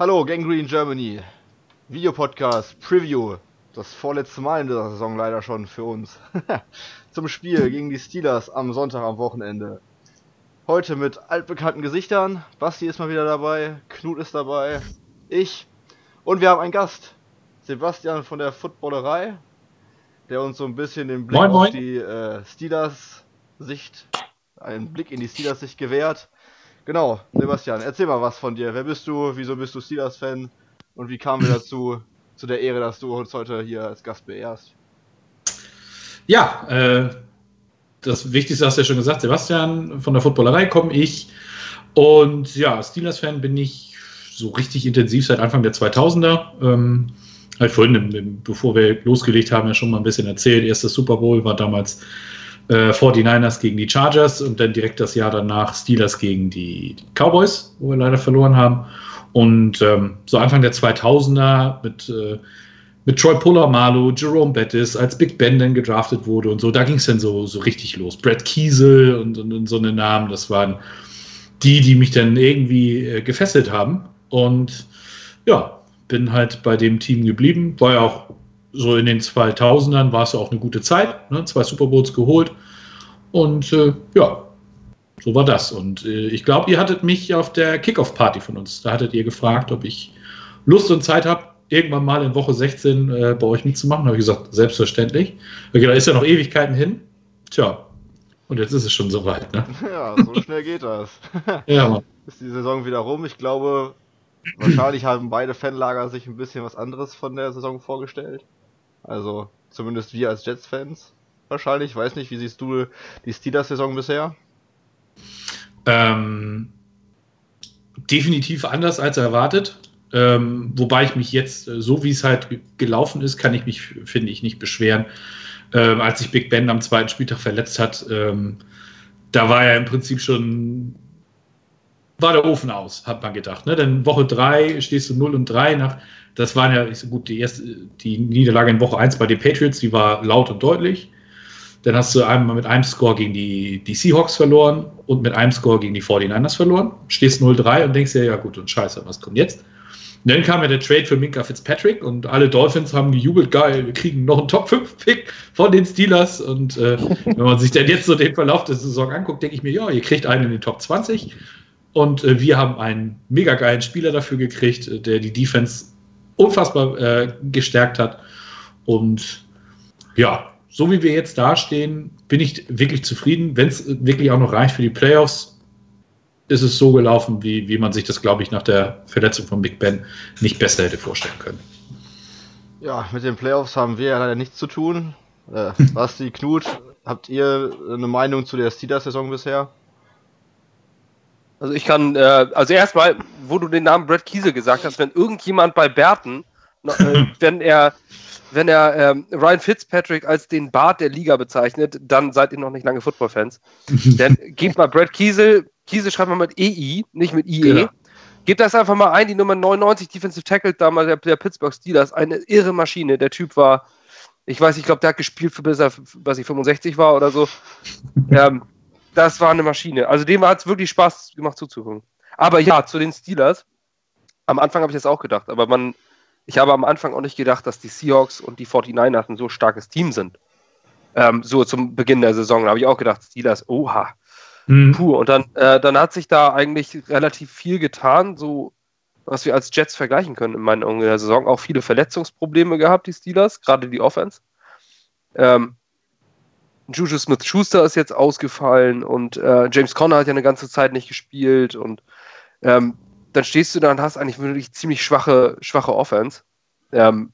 Hallo, Gangrene Germany. Videopodcast, Preview. Das vorletzte Mal in dieser Saison leider schon für uns. Zum Spiel gegen die Steelers am Sonntag am Wochenende. Heute mit altbekannten Gesichtern. Basti ist mal wieder dabei, Knut ist dabei, ich und wir haben einen Gast. Sebastian von der Footballerei, der uns so ein bisschen den Blick Moin, auf moin. die äh, Steelers-Sicht, einen Blick in die Steelers-Sicht gewährt. Genau, Sebastian, erzähl mal was von dir. Wer bist du? Wieso bist du Steelers-Fan? Und wie kamen wir dazu, zu der Ehre, dass du uns heute hier als Gast beehrst? Ja, äh, das Wichtigste hast du ja schon gesagt, Sebastian, von der Footballerei komme ich. Und ja, Steelers-Fan bin ich so richtig intensiv seit Anfang der 2000er. Ähm, ich vorhin, bevor wir losgelegt haben, ja schon mal ein bisschen erzählt. Erstes Super Bowl war damals äh, 49ers gegen die Chargers und dann direkt das Jahr danach Steelers gegen die Cowboys, wo wir leider verloren haben. Und ähm, so Anfang der 2000er mit, äh, mit Troy Polamalu, Jerome Bettis, als Big Ben dann gedraftet wurde und so, da ging es dann so, so richtig los. Brad Kiesel und, und, und so eine Namen, das waren die, die mich dann irgendwie äh, gefesselt haben. Und ja, bin halt bei dem Team geblieben. War ja auch so in den 2000ern, war es ja auch eine gute Zeit. Ne? Zwei Super Bowls geholt. Und äh, ja, so war das. Und äh, ich glaube, ihr hattet mich auf der Kickoff-Party von uns. Da hattet ihr gefragt, ob ich Lust und Zeit habe, irgendwann mal in Woche 16 äh, bei euch mitzumachen. Da habe ich gesagt, selbstverständlich. Okay, da ist ja noch Ewigkeiten hin. Tja, und jetzt ist es schon soweit. Ne? Ja, so schnell geht das. Ja. Ist die Saison wieder rum. Ich glaube, wahrscheinlich haben beide Fanlager sich ein bisschen was anderes von der Saison vorgestellt. Also, zumindest wir als Jets-Fans. Wahrscheinlich. Ich weiß nicht, wie siehst du die Steelers-Saison bisher? Ähm, definitiv anders als erwartet. Ähm, wobei ich mich jetzt, äh, so wie es halt ge- gelaufen ist, kann ich mich, finde ich, nicht beschweren. Ähm, als sich Big Ben am zweiten Spieltag verletzt hat, ähm, da war ja im Prinzip schon, war der Ofen aus, hat man gedacht. Ne? Denn Woche 3 stehst du 0 und 3 nach, das waren ja, so gut, die erste, die Niederlage in Woche 1 bei den Patriots, die war laut und deutlich. Dann hast du einmal mit einem Score gegen die, die Seahawks verloren und mit einem Score gegen die 49ers verloren. Stehst 0-3 und denkst dir, ja gut, und scheiße, was kommt jetzt? Und dann kam ja der Trade für Minka Fitzpatrick und alle Dolphins haben gejubelt, geil, wir kriegen noch einen Top-5-Pick von den Steelers. Und äh, wenn man sich dann jetzt so den Verlauf der Saison anguckt, denke ich mir, ja, ihr kriegt einen in den Top 20. Und äh, wir haben einen mega geilen Spieler dafür gekriegt, äh, der die Defense unfassbar äh, gestärkt hat. Und ja, so wie wir jetzt dastehen, bin ich wirklich zufrieden. Wenn es wirklich auch noch reicht für die Playoffs, ist es so gelaufen, wie, wie man sich das, glaube ich, nach der Verletzung von Big Ben nicht besser hätte vorstellen können. Ja, mit den Playoffs haben wir ja leider nichts zu tun. Äh, Basti, Knut, habt ihr eine Meinung zu der Steelers-Saison bisher? Also ich kann, äh, also erstmal, wo du den Namen Brad Kiesel gesagt hast, wenn irgendjemand bei Berten, äh, wenn er, wenn er ähm, Ryan Fitzpatrick als den Bart der Liga bezeichnet, dann seid ihr noch nicht lange Football-Fans. Dann gebt mal Brad Kiesel, Kiesel schreibt man mit EI, nicht mit IE. Genau. Gebt das einfach mal ein, die Nummer 99 Defensive Tackle damals der, der Pittsburgh Steelers, eine irre Maschine. Der Typ war, ich weiß, ich glaube, der hat gespielt für bis er, was ich 65 war oder so. ähm, das war eine Maschine. Also dem hat es wirklich Spaß gemacht zuzugucken. Aber ja, zu den Steelers. Am Anfang habe ich das auch gedacht, aber man, ich habe am Anfang auch nicht gedacht, dass die Seahawks und die 49ers ein so starkes Team sind. Ähm, so zum Beginn der Saison habe ich auch gedacht, Steelers, oha, Hm. puh. Und dann, äh, dann hat sich da eigentlich relativ viel getan, so was wir als Jets vergleichen können in meinen Augen in der Saison. Auch viele Verletzungsprobleme gehabt, die Steelers, gerade die Offense. Ähm, Juju Smith-Schuster ist jetzt ausgefallen und äh, James Conner hat ja eine ganze Zeit nicht gespielt und ähm, dann stehst du da und hast eigentlich wirklich ziemlich schwache, schwache Offense. Ähm,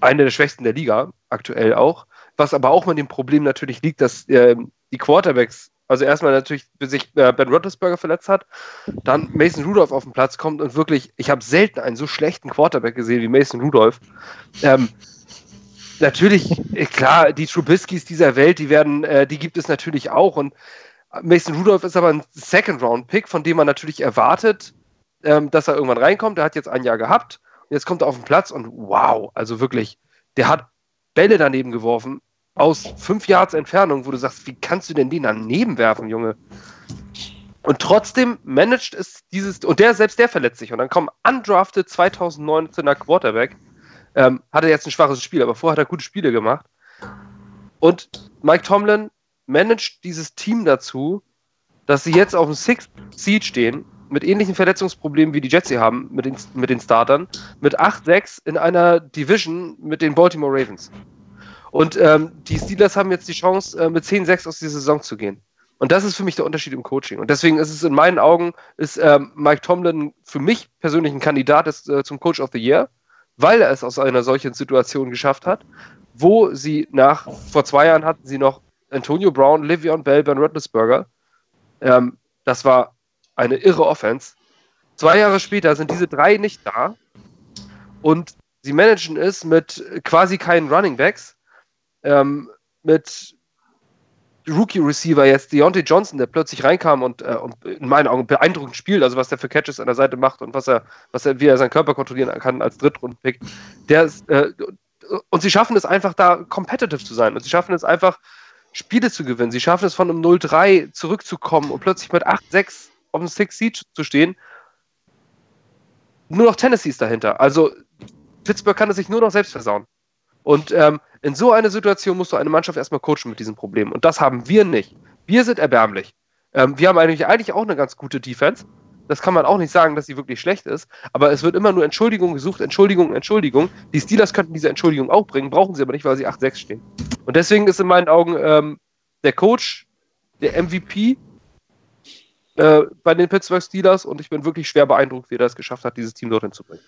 eine der schwächsten der Liga, aktuell auch. Was aber auch mit dem Problem natürlich liegt, dass ähm, die Quarterbacks, also erstmal natürlich bis sich äh, Ben Roethlisberger verletzt hat, dann Mason Rudolph auf den Platz kommt und wirklich, ich habe selten einen so schlechten Quarterback gesehen wie Mason Rudolph. Ähm, natürlich, äh, klar, die Trubiskys dieser Welt, die werden, äh, die gibt es natürlich auch. Und Mason Rudolph ist aber ein Second-Round-Pick, von dem man natürlich erwartet, ähm, dass er irgendwann reinkommt. Der hat jetzt ein Jahr gehabt und jetzt kommt er auf den Platz und wow, also wirklich, der hat Bälle daneben geworfen aus fünf Yards Entfernung, wo du sagst, wie kannst du denn den daneben werfen, Junge? Und trotzdem managt es dieses, und der, selbst der verletzt sich. Und dann kommt undrafted 2019er Quarterback. Ähm, hatte jetzt ein schwaches Spiel, aber vorher hat er gute Spiele gemacht. Und Mike Tomlin managt dieses Team dazu, dass sie jetzt auf dem Sixth Seed stehen, mit ähnlichen Verletzungsproblemen wie die Jets sie haben, mit den, mit den Startern, mit 8-6 in einer Division mit den Baltimore Ravens. Und ähm, die Steelers haben jetzt die Chance, äh, mit 10-6 aus dieser Saison zu gehen. Und das ist für mich der Unterschied im Coaching. Und deswegen ist es in meinen Augen, ist ähm, Mike Tomlin für mich persönlich ein Kandidat ist, äh, zum Coach of the Year, weil er es aus einer solchen Situation geschafft hat, wo sie nach, vor zwei Jahren hatten sie noch Antonio Brown, Livion Bell, Ben Roethlisberger. Ähm, das war eine irre Offense. Zwei Jahre später sind diese drei nicht da und sie managen es mit quasi keinen Running Backs, ähm, mit Rookie-Receiver jetzt, Deontay Johnson, der plötzlich reinkam und, äh, und, in meinen Augen beeindruckend spielt, also was der für Catches an der Seite macht und was er, was er, wie er seinen Körper kontrollieren kann als Drittrunden-Pick. Der ist, äh, und sie schaffen es einfach da competitive zu sein und sie schaffen es einfach Spiele zu gewinnen. Sie schaffen es von einem 0-3 zurückzukommen und plötzlich mit 8-6 auf dem Six Seed zu stehen. Nur noch Tennessee ist dahinter. Also Pittsburgh kann es sich nur noch selbst versauen. Und ähm, in so einer Situation musst du eine Mannschaft erstmal coachen mit diesen Problemen. Und das haben wir nicht. Wir sind erbärmlich. Ähm, wir haben eigentlich, eigentlich auch eine ganz gute Defense. Das kann man auch nicht sagen, dass sie wirklich schlecht ist. Aber es wird immer nur Entschuldigung gesucht, Entschuldigung, Entschuldigung. Die Steelers könnten diese Entschuldigung auch bringen, brauchen sie aber nicht, weil sie 8-6 stehen. Und deswegen ist in meinen Augen ähm, der Coach der MVP äh, bei den Pittsburgh Steelers und ich bin wirklich schwer beeindruckt, wie er es geschafft hat, dieses Team dorthin zu bringen.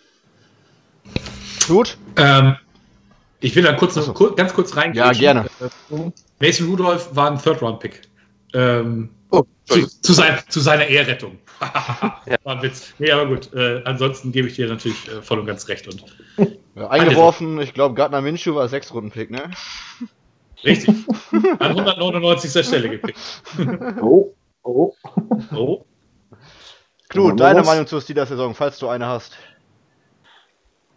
Gut. Ähm, ich will da kurz noch, kur ganz kurz reingehen. Ja, gerne. Mason Rudolph war ein Third-Round-Pick. Ähm, oh, zu, zu, sein, zu, seiner Ehrrettung. ja. War ein Witz. Nee, aber gut. Äh, ansonsten gebe ich dir natürlich äh, voll und ganz recht. Und ja, eingeworfen, ich glaube, Gardner Minshew war sechs Runden Pick, ne? Richtig. An 199. Stelle gepickt. oh, oh. Oh. Knut, deine Meinung zur Steelers-Saison, falls du eine hast.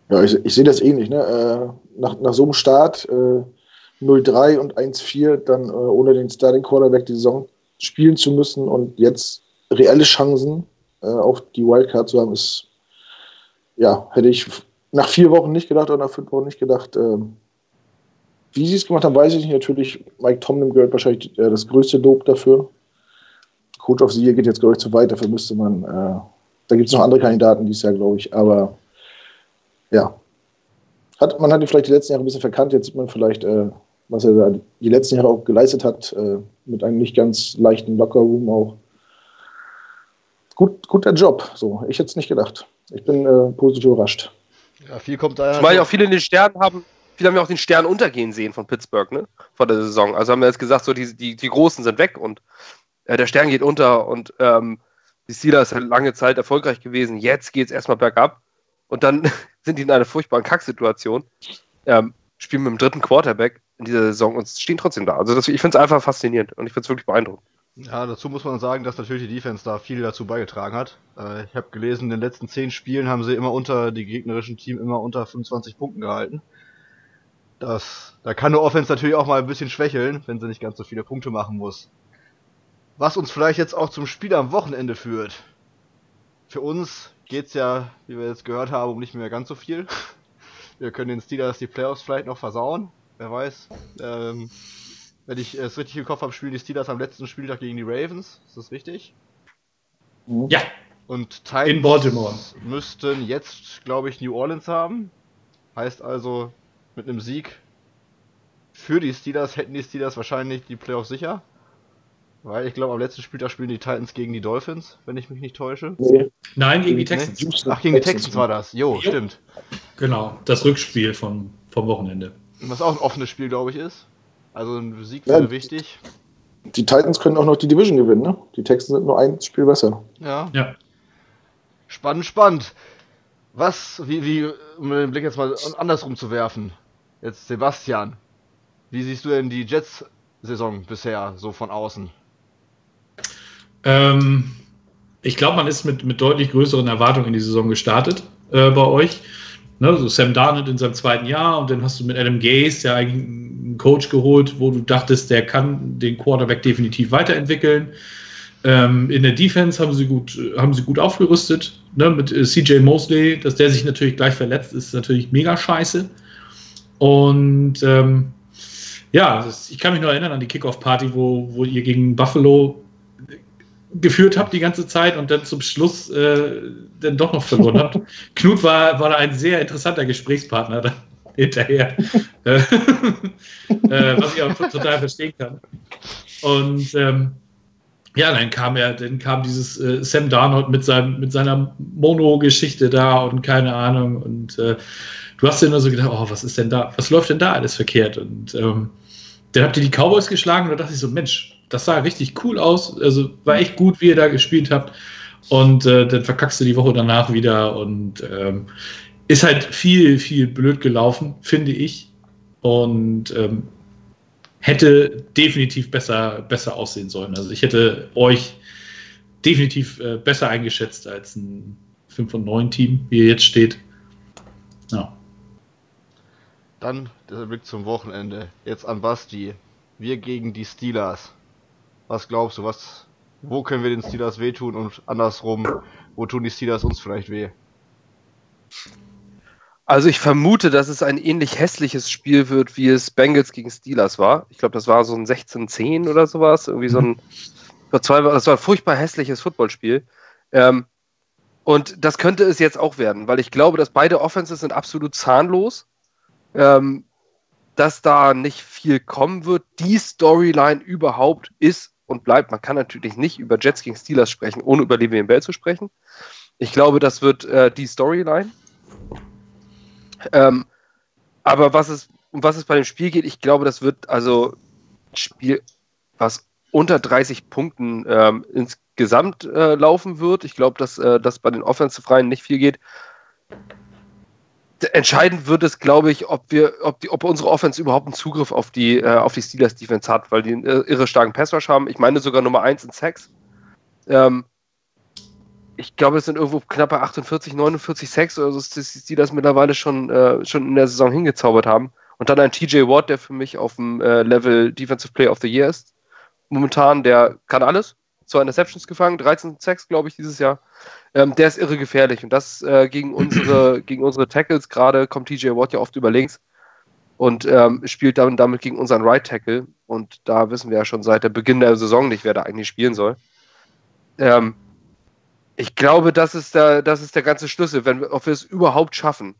Ja, ich, ich sehe das ähnlich. Ne? Nach, nach so einem Start äh, 0-3 und 1-4, dann äh, ohne den Starting Quarterback die Saison spielen zu müssen und jetzt reelle Chancen äh, auf die Wildcard zu haben, ist, ja, hätte ich nach vier Wochen nicht gedacht oder nach fünf Wochen nicht gedacht. Ähm, wie sie es gemacht haben, weiß ich nicht. Natürlich, Mike Tomlin gehört wahrscheinlich äh, das größte Lob dafür. Coach of the Year geht jetzt, glaube ich, zu weit. Dafür müsste man, äh, da gibt es noch andere Kandidaten dieses Jahr, glaube ich. Aber ja, hat, man hat ihn vielleicht die letzten Jahre ein bisschen verkannt. Jetzt sieht man vielleicht, äh, was er da die letzten Jahre auch geleistet hat, äh, mit einem nicht ganz leichten Lockerroom auch. Gut, guter Job. So, ich hätte es nicht gedacht. Ich bin äh, positiv überrascht. Ja, viel kommt da. Zumal ja auch viele in den Sternen haben, viele haben ja auch den Stern untergehen sehen von Pittsburgh, ne? Vor der Saison. Also haben wir jetzt gesagt, so die, die, die Großen sind weg und äh, der Stern geht unter und ähm, die Steelers sind lange Zeit erfolgreich gewesen. Jetzt geht es erstmal bergab und dann sind die in einer furchtbaren Kacksituation. Ähm, spielen mit dem dritten Quarterback in dieser Saison und stehen trotzdem da. Also das, ich finde es einfach faszinierend und ich finde es wirklich beeindruckend. Ja, dazu muss man sagen, dass natürlich die Defense da viel dazu beigetragen hat. Äh, ich habe gelesen, in den letzten zehn Spielen haben sie immer unter die gegnerischen Team immer unter 25 Punkten gehalten. Das, da kann eine Offense natürlich auch mal ein bisschen schwächeln, wenn sie nicht ganz so viele Punkte machen muss. Was uns vielleicht jetzt auch zum Spiel am Wochenende führt. Für uns geht's ja, wie wir jetzt gehört haben, um nicht mehr ganz so viel. Wir können den Steelers die Playoffs vielleicht noch versauen. Wer weiß. Ähm, wenn ich es richtig im Kopf habe, spielen die Steelers am letzten Spieltag gegen die Ravens. Ist das richtig? Ja. Und Titans in Baltimore müssten jetzt, glaube ich, New Orleans haben. Heißt also, mit einem Sieg für die Steelers hätten die Steelers wahrscheinlich die Playoffs sicher. Weil ich glaube, am letzten Spieltag spielen die Titans gegen die Dolphins, wenn ich mich nicht täusche. Nee. Nein, gegen die Texans. Nee? Ach, gegen die Texans war das. Jo, jo, stimmt. Genau, das Rückspiel vom, vom Wochenende. Was auch ein offenes Spiel, glaube ich, ist. Also ein Sieg wäre ja, wichtig. Die Titans können auch noch die Division gewinnen, ne? Die Texans sind nur ein Spiel besser. Ja. ja. Spannend, spannend. Was, wie, wie, um den Blick jetzt mal andersrum zu werfen. Jetzt Sebastian. Wie siehst du denn die Jets-Saison bisher so von außen? Ähm, ich glaube, man ist mit, mit deutlich größeren Erwartungen in die Saison gestartet äh, bei euch. Ne, so Sam Darnold in seinem zweiten Jahr und dann hast du mit Adam Gase ja eigentlich einen Coach geholt, wo du dachtest, der kann den Quarterback definitiv weiterentwickeln. Ähm, in der Defense haben sie gut, haben sie gut aufgerüstet. Ne, mit äh, CJ Mosley, dass der sich natürlich gleich verletzt, ist natürlich mega scheiße. Und ähm, ja, das, ich kann mich noch erinnern an die Kickoff-Party, wo, wo ihr gegen Buffalo geführt habt die ganze Zeit und dann zum Schluss äh, dann doch noch verloren habt. Knut war, war ein sehr interessanter Gesprächspartner da hinterher, äh, äh, was ich auch total verstehen kann. Und ähm, ja, dann kam er, dann kam dieses äh, Sam Darnold mit, seinem, mit seiner Mono-Geschichte da und keine Ahnung. Und äh, du hast dir nur so gedacht, oh, was ist denn da, was läuft denn da alles verkehrt? Und ähm, dann habt ihr die Cowboys geschlagen und da dachte ich so, Mensch, das sah richtig cool aus. Also war echt gut, wie ihr da gespielt habt. Und äh, dann verkackst du die Woche danach wieder und ähm, ist halt viel, viel blöd gelaufen, finde ich. Und ähm, hätte definitiv besser, besser aussehen sollen. Also ich hätte euch definitiv äh, besser eingeschätzt als ein 5 und 9 Team, wie ihr jetzt steht. Ja. Dann der Blick zum Wochenende. Jetzt an Basti. Wir gegen die Steelers. Was glaubst du, was, wo können wir den Steelers wehtun und andersrum, wo tun die Steelers uns vielleicht weh? Also ich vermute, dass es ein ähnlich hässliches Spiel wird, wie es Bengals gegen Steelers war. Ich glaube, das war so ein 16-10 oder sowas. Irgendwie so ein, das war ein furchtbar hässliches Footballspiel. Ähm, und das könnte es jetzt auch werden, weil ich glaube, dass beide Offenses sind absolut zahnlos. Ähm, dass da nicht viel kommen wird. Die Storyline überhaupt ist und bleibt. Man kann natürlich nicht über Jets gegen Steelers sprechen, ohne über Le'Veon Bell zu sprechen. Ich glaube, das wird äh, die Storyline. Ähm, aber was es, um was es bei dem Spiel geht, ich glaube, das wird also ein Spiel, was unter 30 Punkten ähm, insgesamt äh, laufen wird. Ich glaube, dass äh, das bei den Offensive Reihen nicht viel geht. Entscheidend wird es, glaube ich, ob wir, ob, die, ob unsere Offense überhaupt einen Zugriff auf die, äh, auf die Steelers Defense hat, weil die einen irre starken Passrush haben. Ich meine sogar Nummer 1 in Sacks. Ähm, ich glaube, es sind irgendwo knappe 48, 49 Sacks oder so, die das mittlerweile schon, äh, schon in der Saison hingezaubert haben. Und dann ein TJ Watt, der für mich auf dem äh, Level Defensive Player of the Year ist. Momentan, der kann alles. Zwei Interceptions gefangen, 13 Sacks, glaube ich, dieses Jahr. Ähm, der ist irre gefährlich. Und das äh, gegen, unsere, gegen unsere Tackles gerade kommt TJ Watt ja oft über links und ähm, spielt dann damit gegen unseren Right Tackle. Und da wissen wir ja schon seit der Beginn der Saison nicht, wer da eigentlich spielen soll. Ähm, ich glaube, das ist der, das ist der ganze Schlüssel. Wenn wir, ob wir es überhaupt schaffen,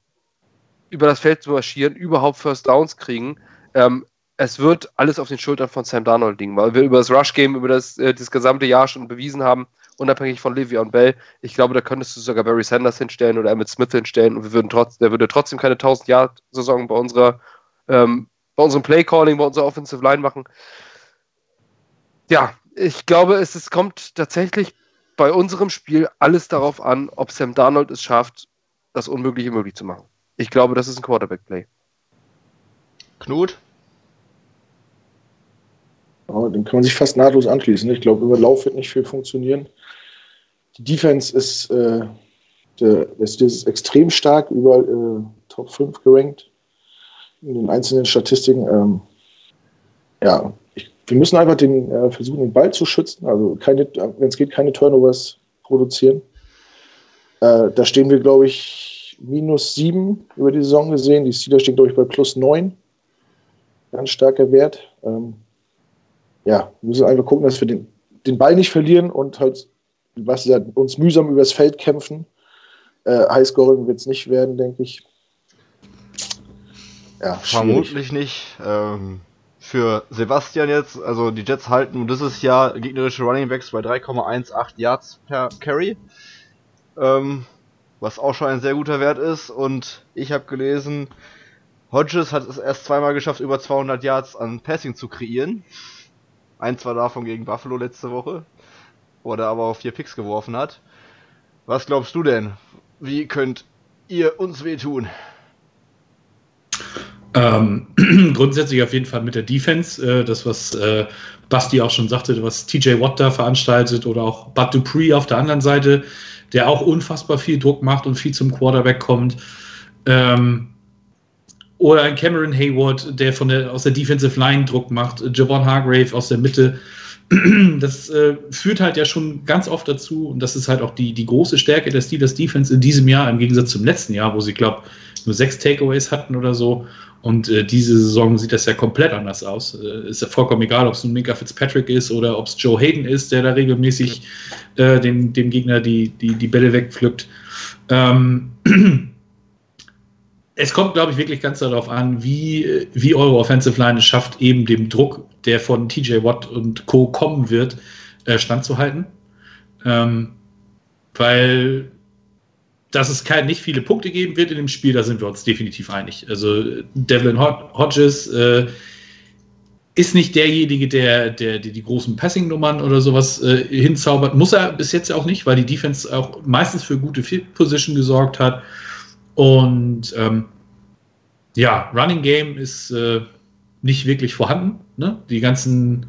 über das Feld zu marschieren, überhaupt First Downs kriegen, ähm, es wird alles auf den Schultern von Sam Darnold liegen, weil wir über das Rush-Game, über das, äh, das gesamte Jahr schon bewiesen haben, unabhängig von und Bell. Ich glaube, da könntest du sogar Barry Sanders hinstellen oder Emmett Smith hinstellen und wir würden trotz, der würde trotzdem keine 1000-Jahr-Saison bei ähm, bei unserem Play-Calling, bei unserer Offensive Line machen. Ja, ich glaube, es, es kommt tatsächlich bei unserem Spiel alles darauf an, ob Sam Darnold es schafft, das Unmögliche möglich zu machen. Ich glaube, das ist ein Quarterback-Play. Knut? Ja, den kann man sich fast nahtlos anschließen. Ich glaube, über Lauf wird nicht viel funktionieren. Die Defense ist, äh, der, ist extrem stark, überall äh, Top 5 gerankt in den einzelnen Statistiken. Ähm, ja, ich, wir müssen einfach den, äh, versuchen, den Ball zu schützen, also wenn es geht, keine Turnovers produzieren. Äh, da stehen wir, glaube ich, minus 7 über die Saison gesehen. Die Steelers stehen, glaube ich, bei plus 9. Ganz starker Wert. Ähm, ja, wir müssen einfach gucken, dass wir den, den Ball nicht verlieren und halt was ja, uns mühsam übers Feld kämpfen. Äh, Highscoring wird es nicht werden, denke ich. Ja, Vermutlich nicht. Ähm, für Sebastian jetzt, also die Jets halten dieses Jahr gegnerische Running Backs bei 3,18 Yards per Carry. Ähm, was auch schon ein sehr guter Wert ist. Und ich habe gelesen, Hodges hat es erst zweimal geschafft, über 200 Yards an Passing zu kreieren. Eins war davon gegen Buffalo letzte Woche, wo er aber auf vier Picks geworfen hat. Was glaubst du denn? Wie könnt ihr uns wehtun? Ähm, grundsätzlich auf jeden Fall mit der Defense, äh, das was äh, Basti auch schon sagte, was TJ Watt da veranstaltet oder auch Bud Dupree auf der anderen Seite, der auch unfassbar viel Druck macht und viel zum Quarterback kommt. Ähm, oder ein Cameron Hayward, der von der, aus der Defensive Line Druck macht. Javon Hargrave aus der Mitte. das äh, führt halt ja schon ganz oft dazu, und das ist halt auch die, die große Stärke der Steelers Defense in diesem Jahr im Gegensatz zum letzten Jahr, wo sie, glaube nur sechs Takeaways hatten oder so. Und äh, diese Saison sieht das ja komplett anders aus. Äh, ist ja vollkommen egal, ob es nun Minka Fitzpatrick ist oder ob es Joe Hayden ist, der da regelmäßig äh, dem, dem Gegner die, die, die Bälle wegpflückt. Ähm, es kommt, glaube ich, wirklich ganz darauf an, wie, wie eure Offensive Line es schafft, eben dem Druck, der von TJ Watt und Co. kommen wird, äh, standzuhalten. Ähm, weil dass es kein, nicht viele Punkte geben wird in dem Spiel, da sind wir uns definitiv einig. Also Devlin Hodges äh, ist nicht derjenige, der, der, der die großen Passing-Nummern oder sowas äh, hinzaubert. Muss er bis jetzt auch nicht, weil die Defense auch meistens für gute Field Position gesorgt hat. Und ähm, ja, Running Game ist äh, nicht wirklich vorhanden. Ne? Die ganzen,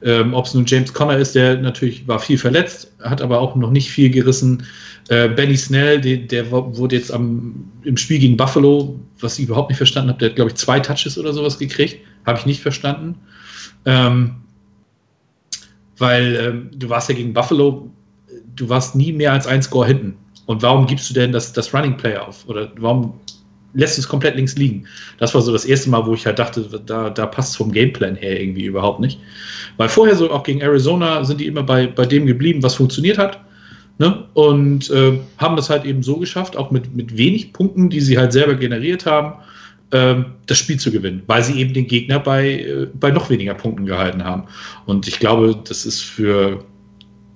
ähm, ob es nun James Conner ist, der natürlich war viel verletzt, hat aber auch noch nicht viel gerissen. Äh, Benny Snell, der, der, wurde jetzt am, im Spiel gegen Buffalo, was ich überhaupt nicht verstanden habe, der hat, glaube ich, zwei Touches oder sowas gekriegt. Habe ich nicht verstanden. Ähm, weil ähm, du warst ja gegen Buffalo, du warst nie mehr als ein Score hinten. Und warum gibst du denn das, das Running Play auf? Oder warum lässt du es komplett links liegen? Das war so das erste Mal, wo ich halt dachte, da, da passt es vom Gameplan her irgendwie überhaupt nicht. Weil vorher so auch gegen Arizona sind die immer bei, bei dem geblieben, was funktioniert hat. Ne? Und äh, haben das halt eben so geschafft, auch mit, mit wenig Punkten, die sie halt selber generiert haben, äh, das Spiel zu gewinnen, weil sie eben den Gegner bei, äh, bei noch weniger Punkten gehalten haben. Und ich glaube, das ist für,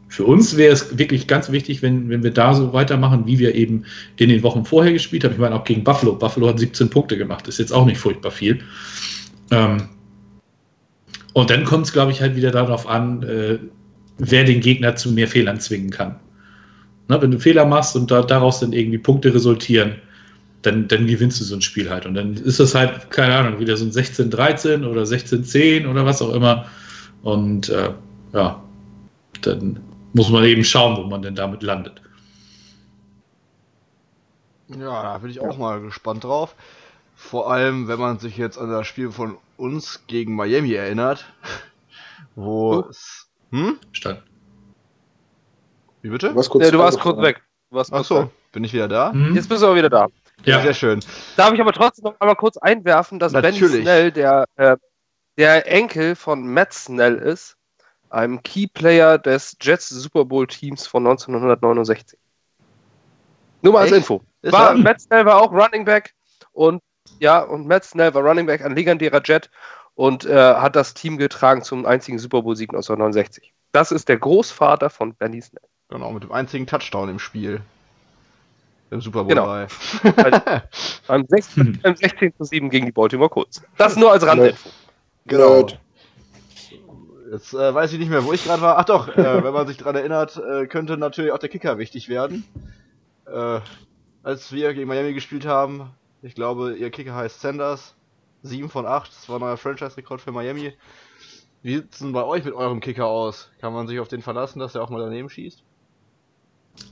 für uns wäre es wirklich ganz wichtig, wenn, wenn wir da so weitermachen, wie wir eben in den Wochen vorher gespielt haben. Ich meine, auch gegen Buffalo. Buffalo hat 17 Punkte gemacht, ist jetzt auch nicht furchtbar viel. Ähm, und dann kommt es, glaube ich, halt wieder darauf an, äh, wer den Gegner zu mehr Fehlern zwingen kann. Ne, wenn du Fehler machst und da, daraus dann irgendwie Punkte resultieren, dann, dann gewinnst du so ein Spiel halt. Und dann ist das halt, keine Ahnung, wieder so ein 16-13 oder 16-10 oder was auch immer. Und äh, ja, dann muss man eben schauen, wo man denn damit landet. Ja, da bin ich auch mal gespannt drauf. Vor allem, wenn man sich jetzt an das Spiel von uns gegen Miami erinnert, wo oh. es. Hm? Stand. Wie bitte? Du warst kurz, ja, du warst kurz weg. Warst Ach so, bin ich wieder da? Mhm. Jetzt bist du aber wieder da. Ja, sehr schön. Darf ich aber trotzdem noch einmal kurz einwerfen, dass Natürlich. Benny Snell der, äh, der Enkel von Matt Snell ist, einem Keyplayer des Jets Super Bowl Teams von 1969. Nur mal als Echt? Info. War, Matt Snell war auch Running Back und ja, und Matt Snell war Running Back, ein legendärer Jet und äh, hat das Team getragen zum einzigen Super Bowl Sieg 1969. Das ist der Großvater von Benny Snell. Genau, mit dem einzigen Touchdown im Spiel. Im Super Bowl genau. 3. beim, 16, beim 16 zu 7 gegen die Baltimore Colts. Das nur als Randinfo. Genau. Jetzt äh, weiß ich nicht mehr, wo ich gerade war. Ach doch, äh, wenn man sich daran erinnert, äh, könnte natürlich auch der Kicker wichtig werden. Äh, als wir gegen Miami gespielt haben, ich glaube, ihr Kicker heißt Sanders. 7 von 8, das war ein neuer Franchise-Rekord für Miami. Wie sieht es denn bei euch mit eurem Kicker aus? Kann man sich auf den verlassen, dass er auch mal daneben schießt?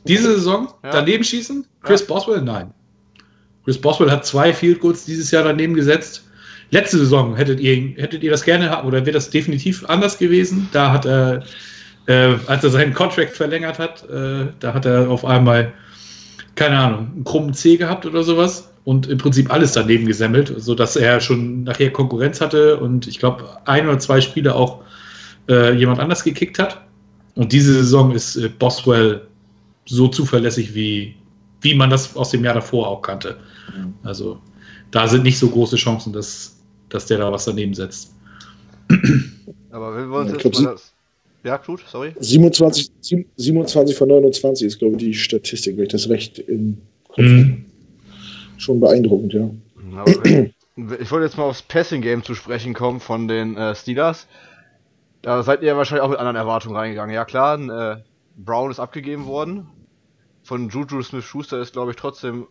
Diese Saison ja. daneben schießen? Chris ja. Boswell? Nein. Chris Boswell hat zwei Field Goals dieses Jahr daneben gesetzt. Letzte Saison hättet ihr, hättet ihr das gerne oder wäre das definitiv anders gewesen. Da hat er, äh, als er seinen Contract verlängert hat, äh, da hat er auf einmal, keine Ahnung, einen krummen C gehabt oder sowas und im Prinzip alles daneben gesemmelt, sodass er schon nachher Konkurrenz hatte und ich glaube, ein oder zwei Spiele auch äh, jemand anders gekickt hat. Und diese Saison ist äh, Boswell so zuverlässig, wie, wie man das aus dem Jahr davor auch kannte. Mhm. Also da sind nicht so große Chancen, dass, dass der da was daneben setzt. Aber wenn wir uns ja, jetzt mal das. Ja, gut, sorry. 27, 27 von 29 ist, glaube ich, die Statistik, wenn ich das recht im Kopf mhm. Schon beeindruckend, ja. ich wollte jetzt mal aufs Passing-Game zu sprechen kommen von den äh, Steelers. Da seid ihr wahrscheinlich auch mit anderen Erwartungen reingegangen. Ja klar, äh, Brown ist abgegeben worden von Juju Smith-Schuster ist, glaube ich, trotzdem,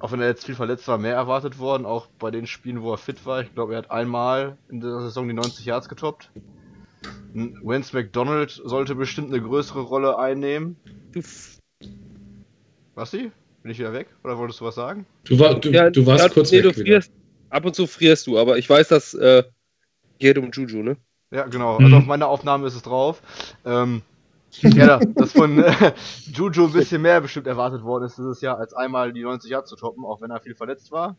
auch wenn er jetzt viel verletzt war, mehr erwartet worden. Auch bei den Spielen, wo er fit war. Ich glaube, er hat einmal in der Saison die 90 Yards getoppt. Wentz McDonald sollte bestimmt eine größere Rolle einnehmen. Was sie? Bin ich wieder weg? Oder wolltest du was sagen? Du, war, du, ja, du warst ja, kurz nee, weg. Du frierst, ab und zu frierst du, aber ich weiß, dass äh, geht um Juju, ne? Ja, genau. Also Mhm. auf meiner Aufnahme ist es drauf. Ähm, ja, dass von äh, Juju ein bisschen mehr bestimmt erwartet worden ist dieses Jahr, als einmal die 90 Jahre zu toppen, auch wenn er viel verletzt war.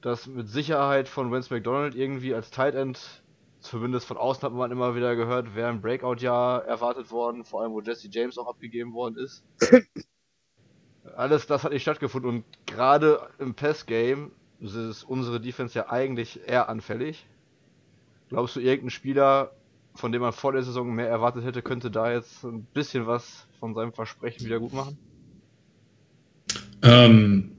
Dass mit Sicherheit von Vince McDonald irgendwie als Tight End, zumindest von außen hat man immer wieder gehört, wäre ein Breakout-Jahr erwartet worden, vor allem wo Jesse James auch abgegeben worden ist. Alles das hat nicht stattgefunden und gerade im Pass-Game ist unsere Defense ja eigentlich eher anfällig. Glaubst du, irgendein Spieler, von dem man vor der Saison mehr erwartet hätte, könnte da jetzt ein bisschen was von seinem Versprechen wieder gut machen? Ähm,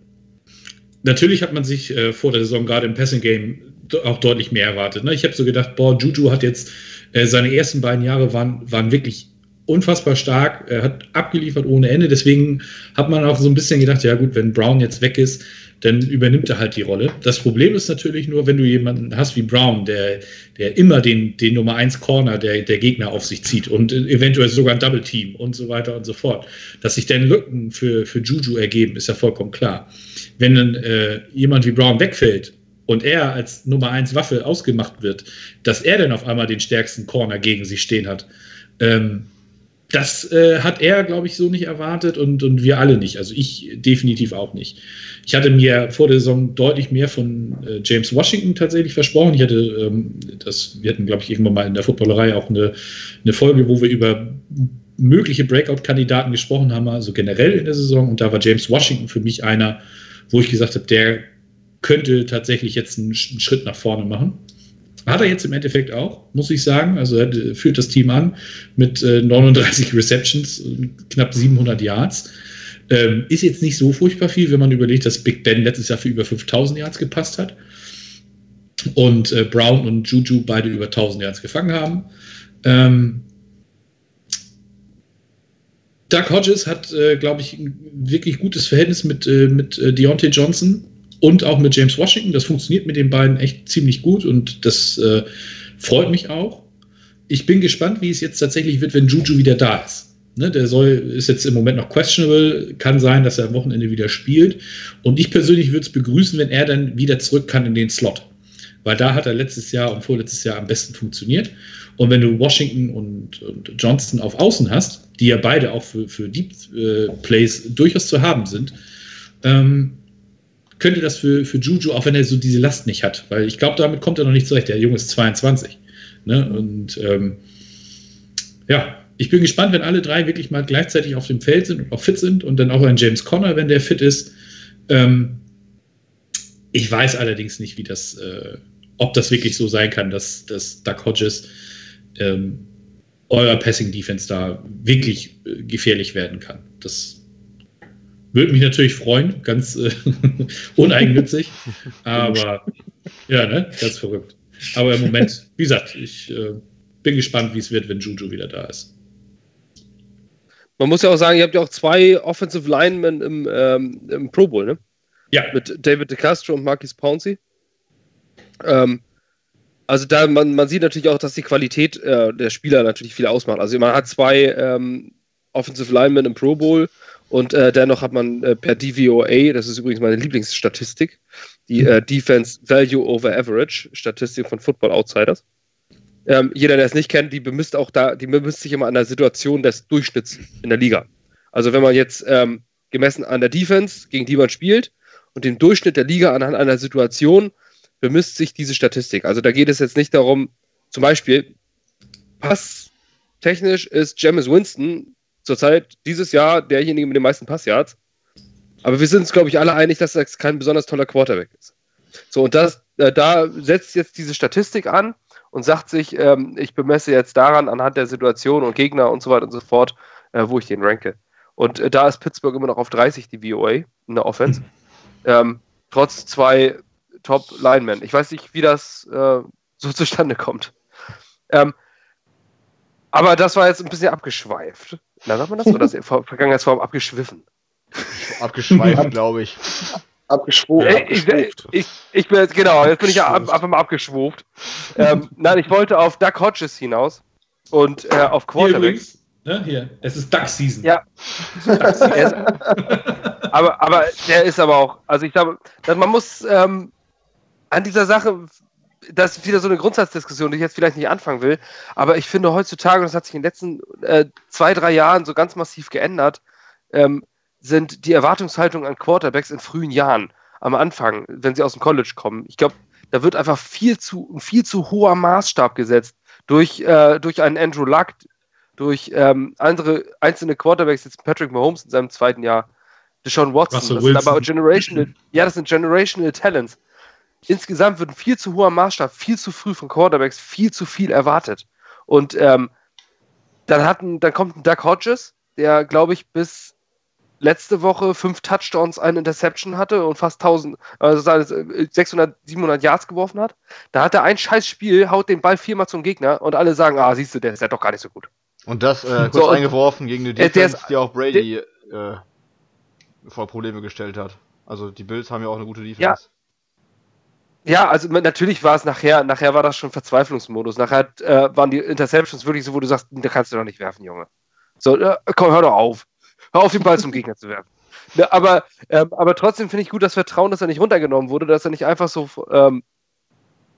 natürlich hat man sich äh, vor der Saison gerade im Passing Game auch deutlich mehr erwartet. Ne? Ich habe so gedacht, boah, Juju hat jetzt äh, seine ersten beiden Jahre waren, waren wirklich unfassbar stark, er hat abgeliefert ohne Ende. Deswegen hat man auch so ein bisschen gedacht, ja gut, wenn Brown jetzt weg ist, dann übernimmt er halt die Rolle. Das Problem ist natürlich nur, wenn du jemanden hast wie Brown, der, der immer den, den Nummer 1 Corner der, der Gegner auf sich zieht und eventuell sogar ein Double Team und so weiter und so fort. Dass sich dann Lücken für, für Juju ergeben, ist ja vollkommen klar. Wenn dann äh, jemand wie Brown wegfällt und er als Nummer 1 Waffe ausgemacht wird, dass er dann auf einmal den stärksten Corner gegen sich stehen hat, ähm, das äh, hat er, glaube ich, so nicht erwartet und, und wir alle nicht. Also ich definitiv auch nicht. Ich hatte mir vor der Saison deutlich mehr von äh, James Washington tatsächlich versprochen. Ich hatte ähm, das, wir hatten, glaube ich, irgendwann mal in der Footballerei auch eine, eine Folge, wo wir über mögliche Breakout-Kandidaten gesprochen haben, also generell in der Saison. Und da war James Washington für mich einer, wo ich gesagt habe, der könnte tatsächlich jetzt einen, einen Schritt nach vorne machen. Hat er jetzt im Endeffekt auch, muss ich sagen. Also er äh, führt das Team an mit äh, 39 Receptions, und knapp 700 Yards. Ähm, ist jetzt nicht so furchtbar viel, wenn man überlegt, dass Big Ben letztes Jahr für über 5000 Yards gepasst hat. Und äh, Brown und Juju beide über 1000 Yards gefangen haben. Ähm, Doug Hodges hat, äh, glaube ich, ein wirklich gutes Verhältnis mit, äh, mit äh, Deontay Johnson und auch mit James Washington. Das funktioniert mit den beiden echt ziemlich gut und das äh, freut mich auch. Ich bin gespannt, wie es jetzt tatsächlich wird, wenn Juju wieder da ist. Ne, der soll, ist jetzt im Moment noch questionable, kann sein, dass er am Wochenende wieder spielt. Und ich persönlich würde es begrüßen, wenn er dann wieder zurück kann in den Slot. Weil da hat er letztes Jahr und vorletztes Jahr am besten funktioniert. Und wenn du Washington und, und Johnson auf Außen hast, die ja beide auch für, für Deep äh, Plays durchaus zu haben sind, ähm, könnte das für, für Juju, auch wenn er so diese Last nicht hat, weil ich glaube, damit kommt er noch nicht zurecht. Der Junge ist 22. Ne? Und ähm, ja, ich bin gespannt, wenn alle drei wirklich mal gleichzeitig auf dem Feld sind und auch fit sind und dann auch ein James Conner, wenn der fit ist. Ähm, ich weiß allerdings nicht, wie das, äh, ob das wirklich so sein kann, dass, dass Doug Hodges ähm, euer Passing Defense da wirklich äh, gefährlich werden kann. Das würde mich natürlich freuen, ganz äh, uneigennützig, aber ja, ne, ganz verrückt. Aber im Moment, wie gesagt, ich äh, bin gespannt, wie es wird, wenn Juju wieder da ist. Man muss ja auch sagen, ihr habt ja auch zwei Offensive Linemen im, ähm, im Pro Bowl, ne? Ja. Mit David DeCastro und Marquis Pouncey. Ähm, also da, man, man sieht natürlich auch, dass die Qualität äh, der Spieler natürlich viel ausmacht. Also man hat zwei ähm, Offensive Linemen im Pro Bowl und äh, dennoch hat man äh, per DVOA, das ist übrigens meine Lieblingsstatistik, die äh, Defense Value over Average Statistik von Football Outsiders. Ähm, jeder, der es nicht kennt, die bemisst auch da, die bemisst sich immer an der Situation des Durchschnitts in der Liga. Also wenn man jetzt ähm, gemessen an der Defense, gegen die man spielt, und dem Durchschnitt der Liga anhand einer Situation bemisst sich diese Statistik. Also da geht es jetzt nicht darum, zum Beispiel, passtechnisch ist James Winston zurzeit dieses Jahr derjenige mit den meisten Passyards. Aber wir sind uns, glaube ich, alle einig, dass das kein besonders toller Quarterback ist. So, und das, äh, da setzt jetzt diese Statistik an und sagt sich, ähm, ich bemesse jetzt daran anhand der Situation und Gegner und so weiter und so fort, äh, wo ich den ranke. Und äh, da ist Pittsburgh immer noch auf 30 die VOA in der Offense. Ähm, trotz zwei Top-Linemen. Ich weiß nicht, wie das äh, so zustande kommt. Ähm, aber das war jetzt ein bisschen abgeschweift. Na, sagt man das? Oder das Vergangenheitsform abgeschwiffen? Abgeschweift, glaube ich. Abgeschworen. Äh, ich, ich, ich bin jetzt, genau, jetzt bin ich ja ab, einfach mal abgeschwuft. ähm, nein, ich wollte auf Doug Hodges hinaus und äh, auf Hier Quarterback. übrigens, ne, hier, es ist Duck Season. Ja. Er ist, aber, aber der ist aber auch, also ich glaube, man muss ähm, an dieser Sache das ist wieder so eine Grundsatzdiskussion, die ich jetzt vielleicht nicht anfangen will, aber ich finde heutzutage, und das hat sich in den letzten äh, zwei, drei Jahren so ganz massiv geändert, ähm, sind die Erwartungshaltungen an Quarterbacks in frühen Jahren, am Anfang, wenn sie aus dem College kommen. Ich glaube, da wird einfach viel zu, ein viel zu hoher Maßstab gesetzt durch, äh, durch einen Andrew Luck, durch ähm, andere einzelne Quarterbacks, jetzt Patrick Mahomes in seinem zweiten Jahr, Deshaun Watson, Russell das sind aber generational, ja, das sind generational Talents. Insgesamt wird ein viel zu hoher Maßstab, viel zu früh von Quarterbacks, viel zu viel erwartet. Und ähm, dann, hat ein, dann kommt ein Doug Hodges, der, glaube ich, bis letzte Woche fünf Touchdowns, eine Interception hatte und fast 1000, also seine 600, 700 Yards geworfen hat. Da hat er ein scheiß Spiel, haut den Ball viermal zum Gegner und alle sagen, ah, siehst du, der ist ja doch gar nicht so gut. Und das äh, kurz So, eingeworfen gegen eine Äh, der Defense, ist- die auch Brady äh, vor Probleme gestellt hat. Also die Bills haben ja auch eine gute Defense. Ja, also man- natürlich war es nachher, nachher war das schon Verzweiflungsmodus. Nachher äh, waren die Interceptions wirklich so, wo du sagst, da kannst du doch nicht werfen, Junge. So, äh, komm, hör doch auf. Hör auf, den Ball zum Gegner zu werfen. Ne, aber, ähm, aber trotzdem finde ich gut das Vertrauen, dass er nicht runtergenommen wurde, dass er nicht einfach so ähm,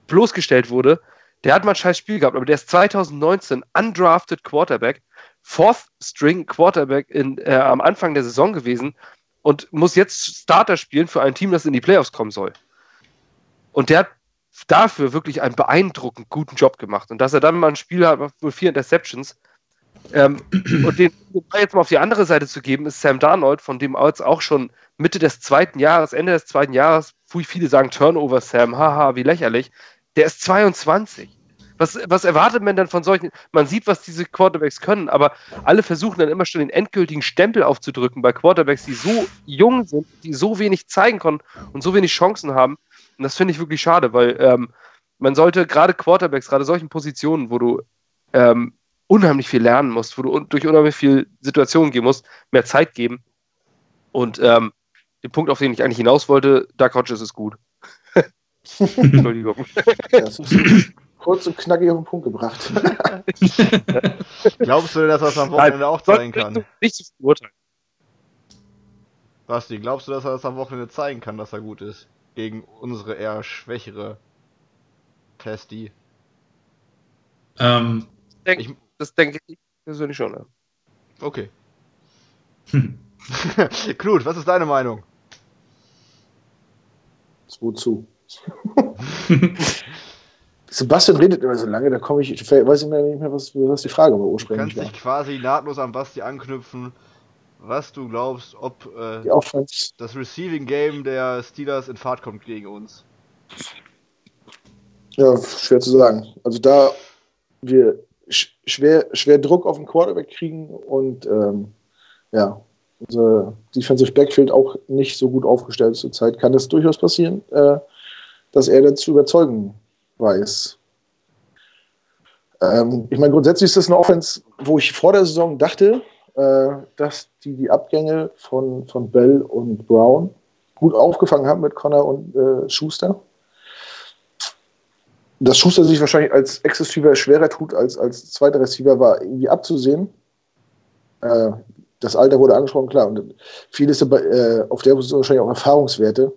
bloßgestellt wurde. Der hat mal ein scheiß Spiel gehabt, aber der ist 2019 undrafted Quarterback, Fourth String Quarterback in, äh, am Anfang der Saison gewesen und muss jetzt Starter spielen für ein Team, das in die Playoffs kommen soll. Und der hat dafür wirklich einen beeindruckend guten Job gemacht. Und dass er dann mal ein Spiel hat, mit vier Interceptions, ähm, und den, jetzt mal auf die andere Seite zu geben, ist Sam Darnold, von dem jetzt auch schon Mitte des zweiten Jahres, Ende des zweiten Jahres, wo viele sagen Turnover Sam, haha, wie lächerlich. Der ist 22. Was, was erwartet man denn von solchen? Man sieht, was diese Quarterbacks können, aber alle versuchen dann immer schon den endgültigen Stempel aufzudrücken bei Quarterbacks, die so jung sind, die so wenig zeigen können und so wenig Chancen haben. Und das finde ich wirklich schade, weil ähm, man sollte gerade Quarterbacks, gerade solchen Positionen, wo du ähm, unheimlich viel lernen musst, wo du un durch unheimlich viel Situationen gehen musst, mehr Zeit geben. Und ähm, den Punkt, auf den ich eigentlich hinaus wollte, Doug Hodges ist gut. Entschuldigung. Das ist kurz und knackig auf den Punkt gebracht. Glaubst du, dass er das am Wochenende auch zeigen kann? Nicht zu verurteilen. Basti, glaubst du, dass er das am Wochenende zeigen kann, dass er gut ist? Gegen unsere eher schwächere Testi. Ähm, Denk, Ich- das denke ich persönlich schon. Ja. Okay. Knut, was ist deine Meinung? Wozu? Sebastian redet immer so lange, da komme ich, ich weiß ich nicht mehr, was, was die Frage war Du ursprünglich kannst war. dich quasi nahtlos an Basti anknüpfen, was du glaubst, ob äh, das Receiving Game der Steelers in Fahrt kommt gegen uns. ja, schwer zu sagen. Also da wir sch- schwer, schwer Druck auf den Quarterback kriegen und ähm, ja, unser Defensive Backfield auch nicht so gut aufgestellt ist zurzeit, kann es durchaus passieren, äh, dass er dazu überzeugen weiß. Ähm, ich meine, grundsätzlich ist das eine Offense, wo ich vor der Saison dachte, dass die die Abgänge von, von Bell und Brown gut aufgefangen haben mit Connor und äh, Schuster. Dass Schuster sich wahrscheinlich als Ex-Receiver schwerer tut als als zweiter Receiver, war irgendwie abzusehen. Äh, das Alter wurde angesprochen, klar. Und vieles äh, auf der Position wahrscheinlich auch Erfahrungswerte.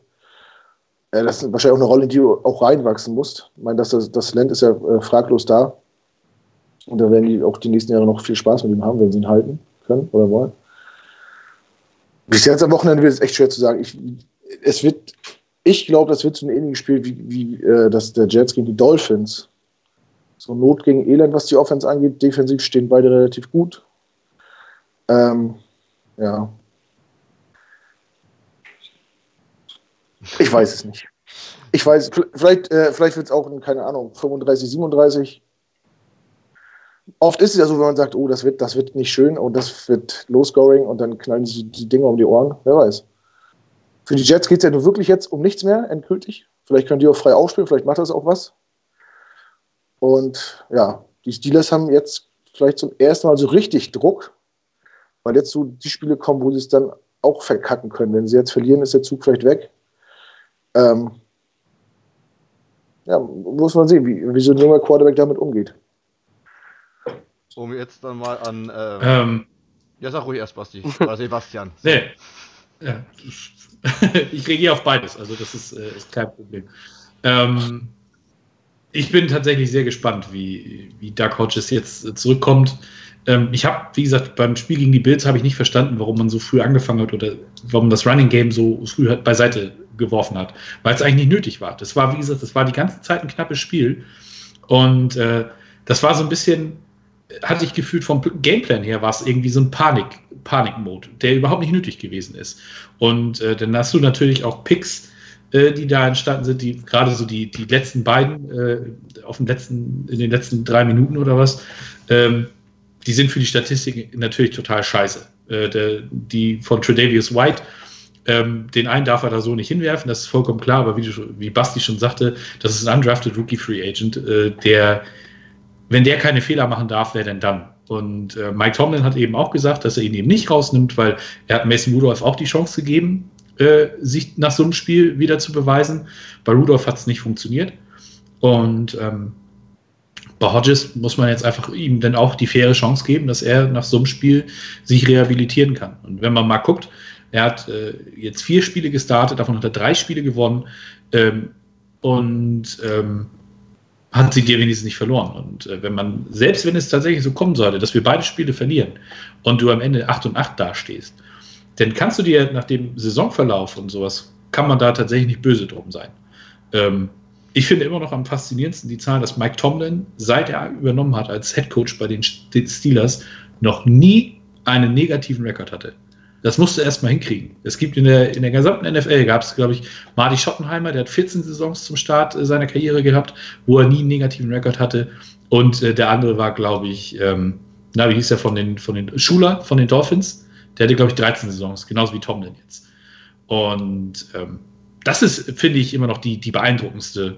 Äh, das ist wahrscheinlich auch eine Rolle, in die du auch reinwachsen musst. Ich meine, das, das, das Talent ist ja äh, fraglos da. Und da werden die auch die nächsten Jahre noch viel Spaß mit ihm haben, wenn sie ihn halten können oder wollen. Bis jetzt am Wochenende wird es echt schwer zu sagen. Ich, es wird, ich glaube, das wird so ein ähnliches Spiel wie, wie äh, das der Jets gegen die Dolphins. So Not gegen Elend, was die Offense angeht. Defensiv stehen beide relativ gut. Ähm, ja. Ich weiß es nicht. Ich weiß, vielleicht, äh, vielleicht wird es auch in, keine Ahnung, 35, 37. Oft ist es ja so, wenn man sagt, oh, das wird, das wird nicht schön und das wird Low-Scoring und dann knallen sie die Dinger um die Ohren. Wer weiß. Für die Jets geht es ja nur wirklich jetzt um nichts mehr, endgültig. Vielleicht können die auch frei aufspielen, vielleicht macht das auch was. Und ja, die Steelers haben jetzt vielleicht zum ersten Mal so richtig Druck, weil jetzt so die Spiele kommen, wo sie es dann auch verkacken können. Wenn sie jetzt verlieren, ist der Zug vielleicht weg. Ähm, ja, muss man sehen, wie, wie so ein junger Quarterback damit umgeht. Um jetzt dann mal an. Äh, ähm, ja, sag ruhig erst, Basti. Oder Sebastian. nee. Ja. ich reagiere auf beides, also das ist, äh, ist kein Problem. Ähm, ich bin tatsächlich sehr gespannt, wie, wie Doug Hodges jetzt zurückkommt. Ähm, ich habe, wie gesagt, beim Spiel gegen die Bills habe ich nicht verstanden, warum man so früh angefangen hat oder warum das Running Game so früh halt beiseite geworfen hat, weil es eigentlich nicht nötig war. Das war, wie gesagt, das war die ganze Zeit ein knappes Spiel und äh, das war so ein bisschen, hatte ich gefühlt vom Gameplan her, war es irgendwie so ein Panik, Panik-Mode, der überhaupt nicht nötig gewesen ist. Und äh, dann hast du natürlich auch Picks, äh, die da entstanden sind, die gerade so die, die letzten beiden, äh, auf dem letzten, in den letzten drei Minuten oder was, ähm, die sind für die Statistik natürlich total scheiße. Äh, der, die von Tredavious White, ähm, den einen darf er da so nicht hinwerfen, das ist vollkommen klar, aber wie, du, wie Basti schon sagte, das ist ein undrafted Rookie Free Agent, äh, der, wenn der keine Fehler machen darf, wer denn dann? Und äh, Mike Tomlin hat eben auch gesagt, dass er ihn eben nicht rausnimmt, weil er hat Mason Rudolph auch die Chance gegeben, äh, sich nach so einem Spiel wieder zu beweisen. Bei Rudolph hat es nicht funktioniert. Und ähm, bei Hodges muss man jetzt einfach ihm dann auch die faire Chance geben, dass er nach so einem Spiel sich rehabilitieren kann. Und wenn man mal guckt, er hat äh, jetzt vier Spiele gestartet, davon hat er drei Spiele gewonnen ähm, und ähm, hat sie dir wenigstens nicht verloren. Und äh, wenn man, selbst wenn es tatsächlich so kommen sollte, dass wir beide Spiele verlieren und du am Ende 8 und 8 dastehst, dann kannst du dir nach dem Saisonverlauf und sowas, kann man da tatsächlich nicht böse drum sein. Ähm, ich finde immer noch am faszinierendsten die Zahl, dass Mike Tomlin, seit er übernommen hat als Head Coach bei den Steelers, noch nie einen negativen Rekord hatte. Das musst du erstmal hinkriegen. Es gibt in der, in der gesamten NFL, gab es, glaube ich, Marty Schottenheimer, der hat 14 Saisons zum Start äh, seiner Karriere gehabt, wo er nie einen negativen Rekord hatte. Und äh, der andere war, glaube ich, ähm, na, wie hieß der von den, von den Schuler, von den Dolphins? Der hatte, glaube ich, 13 Saisons, genauso wie Tomlin jetzt. Und ähm, das ist, finde ich, immer noch die, die beeindruckendste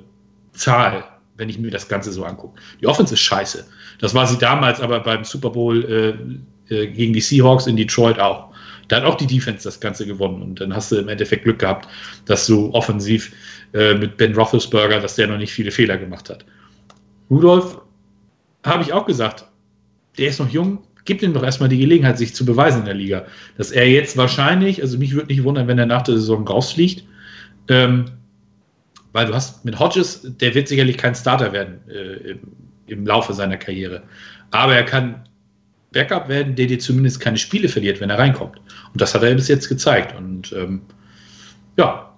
Zahl, wenn ich mir das Ganze so angucke. Die Offense ist scheiße. Das war sie damals aber beim Super Bowl äh, äh, gegen die Seahawks in Detroit auch. Da hat auch die Defense das Ganze gewonnen und dann hast du im Endeffekt Glück gehabt, dass du offensiv äh, mit Ben Roethlisberger, dass der noch nicht viele Fehler gemacht hat. Rudolf, habe ich auch gesagt, der ist noch jung, gib ihm doch erstmal die Gelegenheit, sich zu beweisen in der Liga. Dass er jetzt wahrscheinlich, also mich würde nicht wundern, wenn er nach der Saison rausfliegt, ähm, weil du hast mit Hodges, der wird sicherlich kein Starter werden äh, im, im, Laufe seiner Karriere. Aber er kann Backup werden, der dir zumindest keine Spiele verliert, wenn er reinkommt. Und das hat er bis jetzt gezeigt. Und ähm, ja,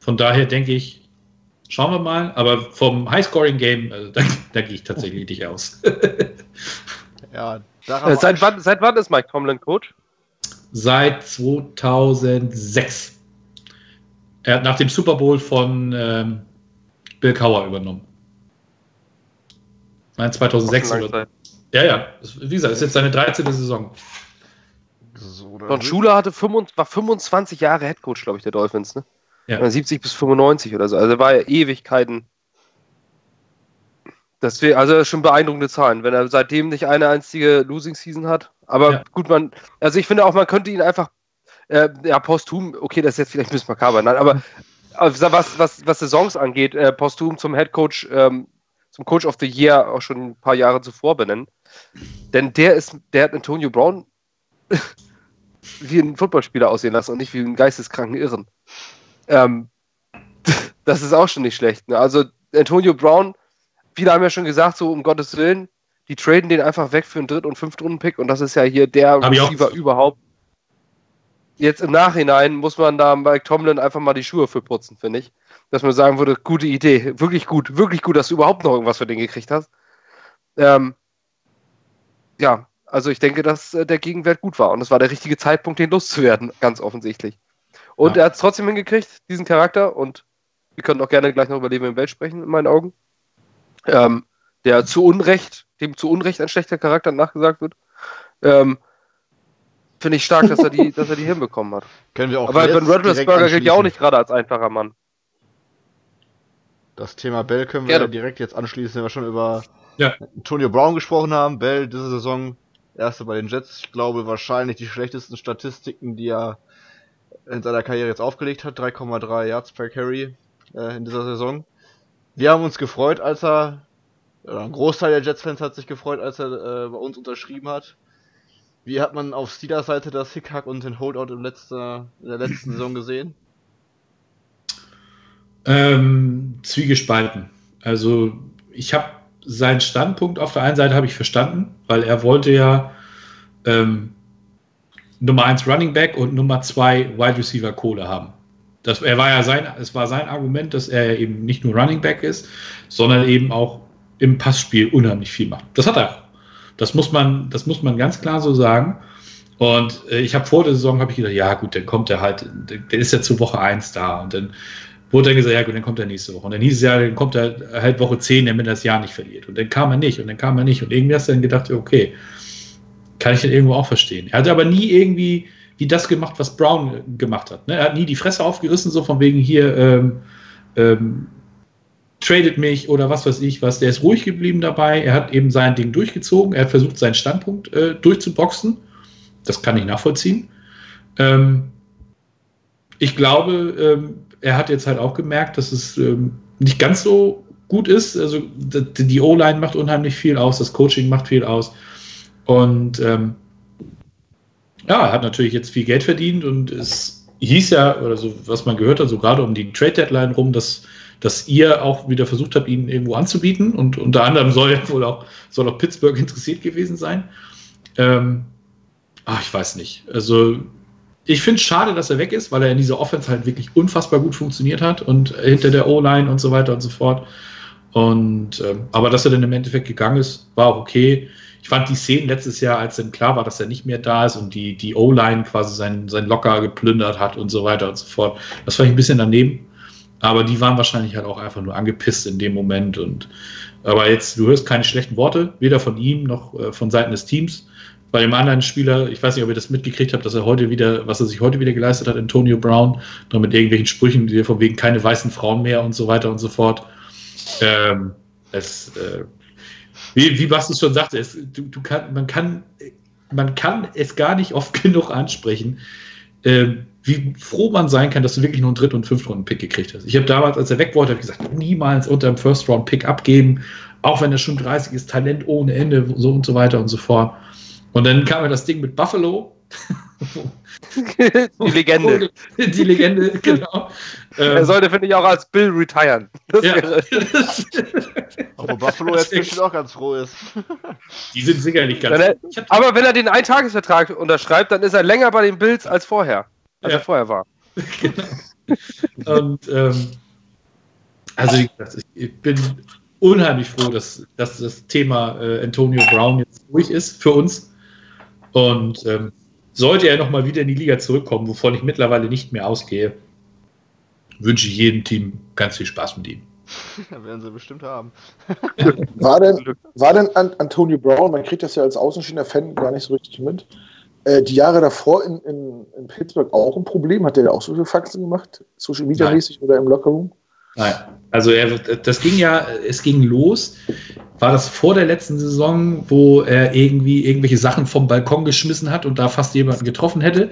von daher denke ich, schauen wir mal. Aber vom Highscoring-Game, also, da, da gehe ich tatsächlich nicht aus. ja, äh, seit, wann, seit wann ist Mike Tomlin Coach? Seit 2006. Er hat nach dem Super Bowl von ähm, Bill Cower übernommen. Nein, 2006 oder. Ja, ja. Wie gesagt, das ist jetzt seine 13. Saison. So, Don Schuler hatte 25, war 25 Jahre Headcoach, glaube ich, der Dolphins, ne? Ja. 70 bis 95 oder so. Also war er Ewigkeiten. Das wär, also schon beeindruckende Zahlen, wenn er seitdem nicht eine einzige Losing Season hat. Aber ja. gut, man, also ich finde auch, man könnte ihn einfach äh, ja, posthum, okay, das ist jetzt vielleicht ein bisschen makaber, nein, aber was, was, was Saisons angeht, äh, posthum zum Head Coach, ähm, zum Coach of the Year auch schon ein paar Jahre zuvor benennen. Denn der ist, der hat Antonio Brown wie ein Footballspieler aussehen lassen und nicht wie einen geisteskranken Irren. Ähm, das ist auch schon nicht schlecht. Ne? Also Antonio Brown, viele haben ja schon gesagt, so um Gottes Willen, die traden den einfach weg für einen Dritt- und Fünftrunden-Pick und das ist ja hier der Receiver überhaupt jetzt im Nachhinein muss man da Mike Tomlin einfach mal die Schuhe für putzen, finde ich. Dass man sagen würde, gute Idee, wirklich gut, wirklich gut, dass du überhaupt noch irgendwas für den gekriegt hast. Ähm, ja, also ich denke, dass äh, der Gegenwert gut war und es war der richtige Zeitpunkt, den loszuwerden, ganz offensichtlich. Und ja. er hat es trotzdem hingekriegt, diesen Charakter, und wir können auch gerne gleich noch über Leben im Welt sprechen, in meinen Augen. Ähm, der zu Unrecht, dem zu Unrecht ein schlechter Charakter nachgesagt wird. Ähm, Finde ich stark, dass er die, dass er die hinbekommen hat. Können wir auch Aber Ben Roethlisberger gilt ja auch nicht gerade als einfacher Mann. Das Thema Bell können wir ja, direkt jetzt anschließen, wenn wir schon über ja. Antonio Brown gesprochen haben. Bell diese Saison erste bei den Jets. Ich glaube wahrscheinlich die schlechtesten Statistiken, die er in seiner Karriere jetzt aufgelegt hat. 3,3 Yards per Carry äh, in dieser Saison. Wir haben uns gefreut, als er, oder ein Großteil der Jets-Fans hat sich gefreut, als er äh, bei uns unterschrieben hat. Wie hat man auf Steelers Seite das Hickhack und den Holdout im letzter, in der letzten Saison gesehen? Ähm, zwiegespalten. Also ich habe seinen Standpunkt auf der einen Seite habe ich verstanden, weil er wollte ja ähm, Nummer 1 Running Back und Nummer 2 Wide Receiver Kohle haben. Das, er war ja sein, es war sein Argument, dass er eben nicht nur Running Back ist, sondern eben auch im Passspiel unheimlich viel macht. Das hat er auch. Das muss man, das muss man ganz klar so sagen. Und äh, ich habe vor der Saison habe ich gedacht, ja gut, dann kommt er halt, der, ist ja zu Woche 1 da und dann wurde dann gesagt, ja gut, dann kommt er nächste Woche. Und dann hieß es ja, dann kommt er halt Woche 10, damit er das Jahr nicht verliert. Und dann kam er nicht und dann kam er nicht. Und irgendwie hast du dann gedacht, okay, kann ich den irgendwo auch verstehen. Er hat aber nie irgendwie wie das gemacht, was Brown gemacht hat. Ne? Er hat nie die Fresse aufgerissen, so von wegen hier ähm, ähm, tradet mich oder was weiß ich was. Der ist ruhig geblieben dabei. Er hat eben sein Ding durchgezogen. Er hat versucht, seinen Standpunkt äh, durchzuboxen. Das kann ich nachvollziehen. Ähm, ich glaube, ähm, er hat jetzt halt auch gemerkt, dass es ähm, nicht ganz so gut ist. Also die O-Line macht unheimlich viel aus, das Coaching macht viel aus. Und ähm, ja, er hat natürlich jetzt viel Geld verdient und es hieß ja, oder so, was man gehört hat, so gerade um die Trade Deadline rum, dass, dass ihr auch wieder versucht habt, ihn irgendwo anzubieten und unter anderem soll ja wohl auch, soll auch Pittsburgh interessiert gewesen sein. Ähm, ach, ich weiß nicht. Also, ich finde es schade, dass er weg ist, weil er in dieser Offense halt wirklich unfassbar gut funktioniert hat und hinter der O-Line und so weiter und so fort. Und, ähm, aber dass er dann im Endeffekt gegangen ist, war auch okay ich fand die Szenen letztes Jahr, als dann klar war, dass er nicht mehr da ist und die, die O-Line quasi sein, sein Locker geplündert hat und so weiter und so fort, das fand ich ein bisschen daneben. Aber die waren wahrscheinlich halt auch einfach nur angepisst in dem Moment. Und aber jetzt, du hörst keine schlechten Worte, weder von ihm noch äh, von Seiten des Teams. Bei dem anderen Spieler, ich weiß nicht, ob ihr das mitgekriegt habt, dass er heute wieder, was er sich heute wieder geleistet hat, Antonio Brown, noch mit irgendwelchen Sprüchen, die von wegen keine weißen Frauen mehr und so weiter und so fort. Ähm, es, äh, wie, wie Basti schon sagte, es, du, du kann, man, kann, man kann es gar nicht oft genug ansprechen, äh, wie froh man sein kann, dass du wirklich nur einen Dritt- und Fünftrunden-Pick gekriegt hast. Ich habe damals, als er weg wollte, gesagt, niemals unter einem First-Round-Pick abgeben, auch wenn er schon 30 ist, Talent ohne Ende, so und so weiter und so fort. Und dann kam ja das Ding mit Buffalo. die Legende. Die Legende, genau. Er ähm, sollte, finde ich, auch als Bill retiren. Das ja. Aber Buffalo jetzt bestimmt auch ganz froh ist. Die sind sicherlich ganz wenn er, Aber wenn er den Eintagesvertrag unterschreibt, dann ist er länger bei den Bills als vorher. Als ja. er vorher war. genau. Und ähm, also wie gesagt, ich bin unheimlich froh, dass, dass das Thema äh, Antonio Brown jetzt durch ist für uns. Und ähm, sollte er nochmal wieder in die Liga zurückkommen, wovon ich mittlerweile nicht mehr ausgehe, wünsche ich jedem Team ganz viel Spaß mit ihm. Ja, werden sie bestimmt haben. war, denn, war denn Antonio Brown, man kriegt das ja als außenstehender Fan gar nicht so richtig mit, äh, die Jahre davor in, in, in, Pittsburgh auch ein Problem? Hat der auch so viele Faxen gemacht? Social Media mäßig oder im Lockerroom? Nein. Also er, das ging ja, es ging los. War das vor der letzten Saison, wo er irgendwie irgendwelche Sachen vom Balkon geschmissen hat und da fast jemanden getroffen hätte?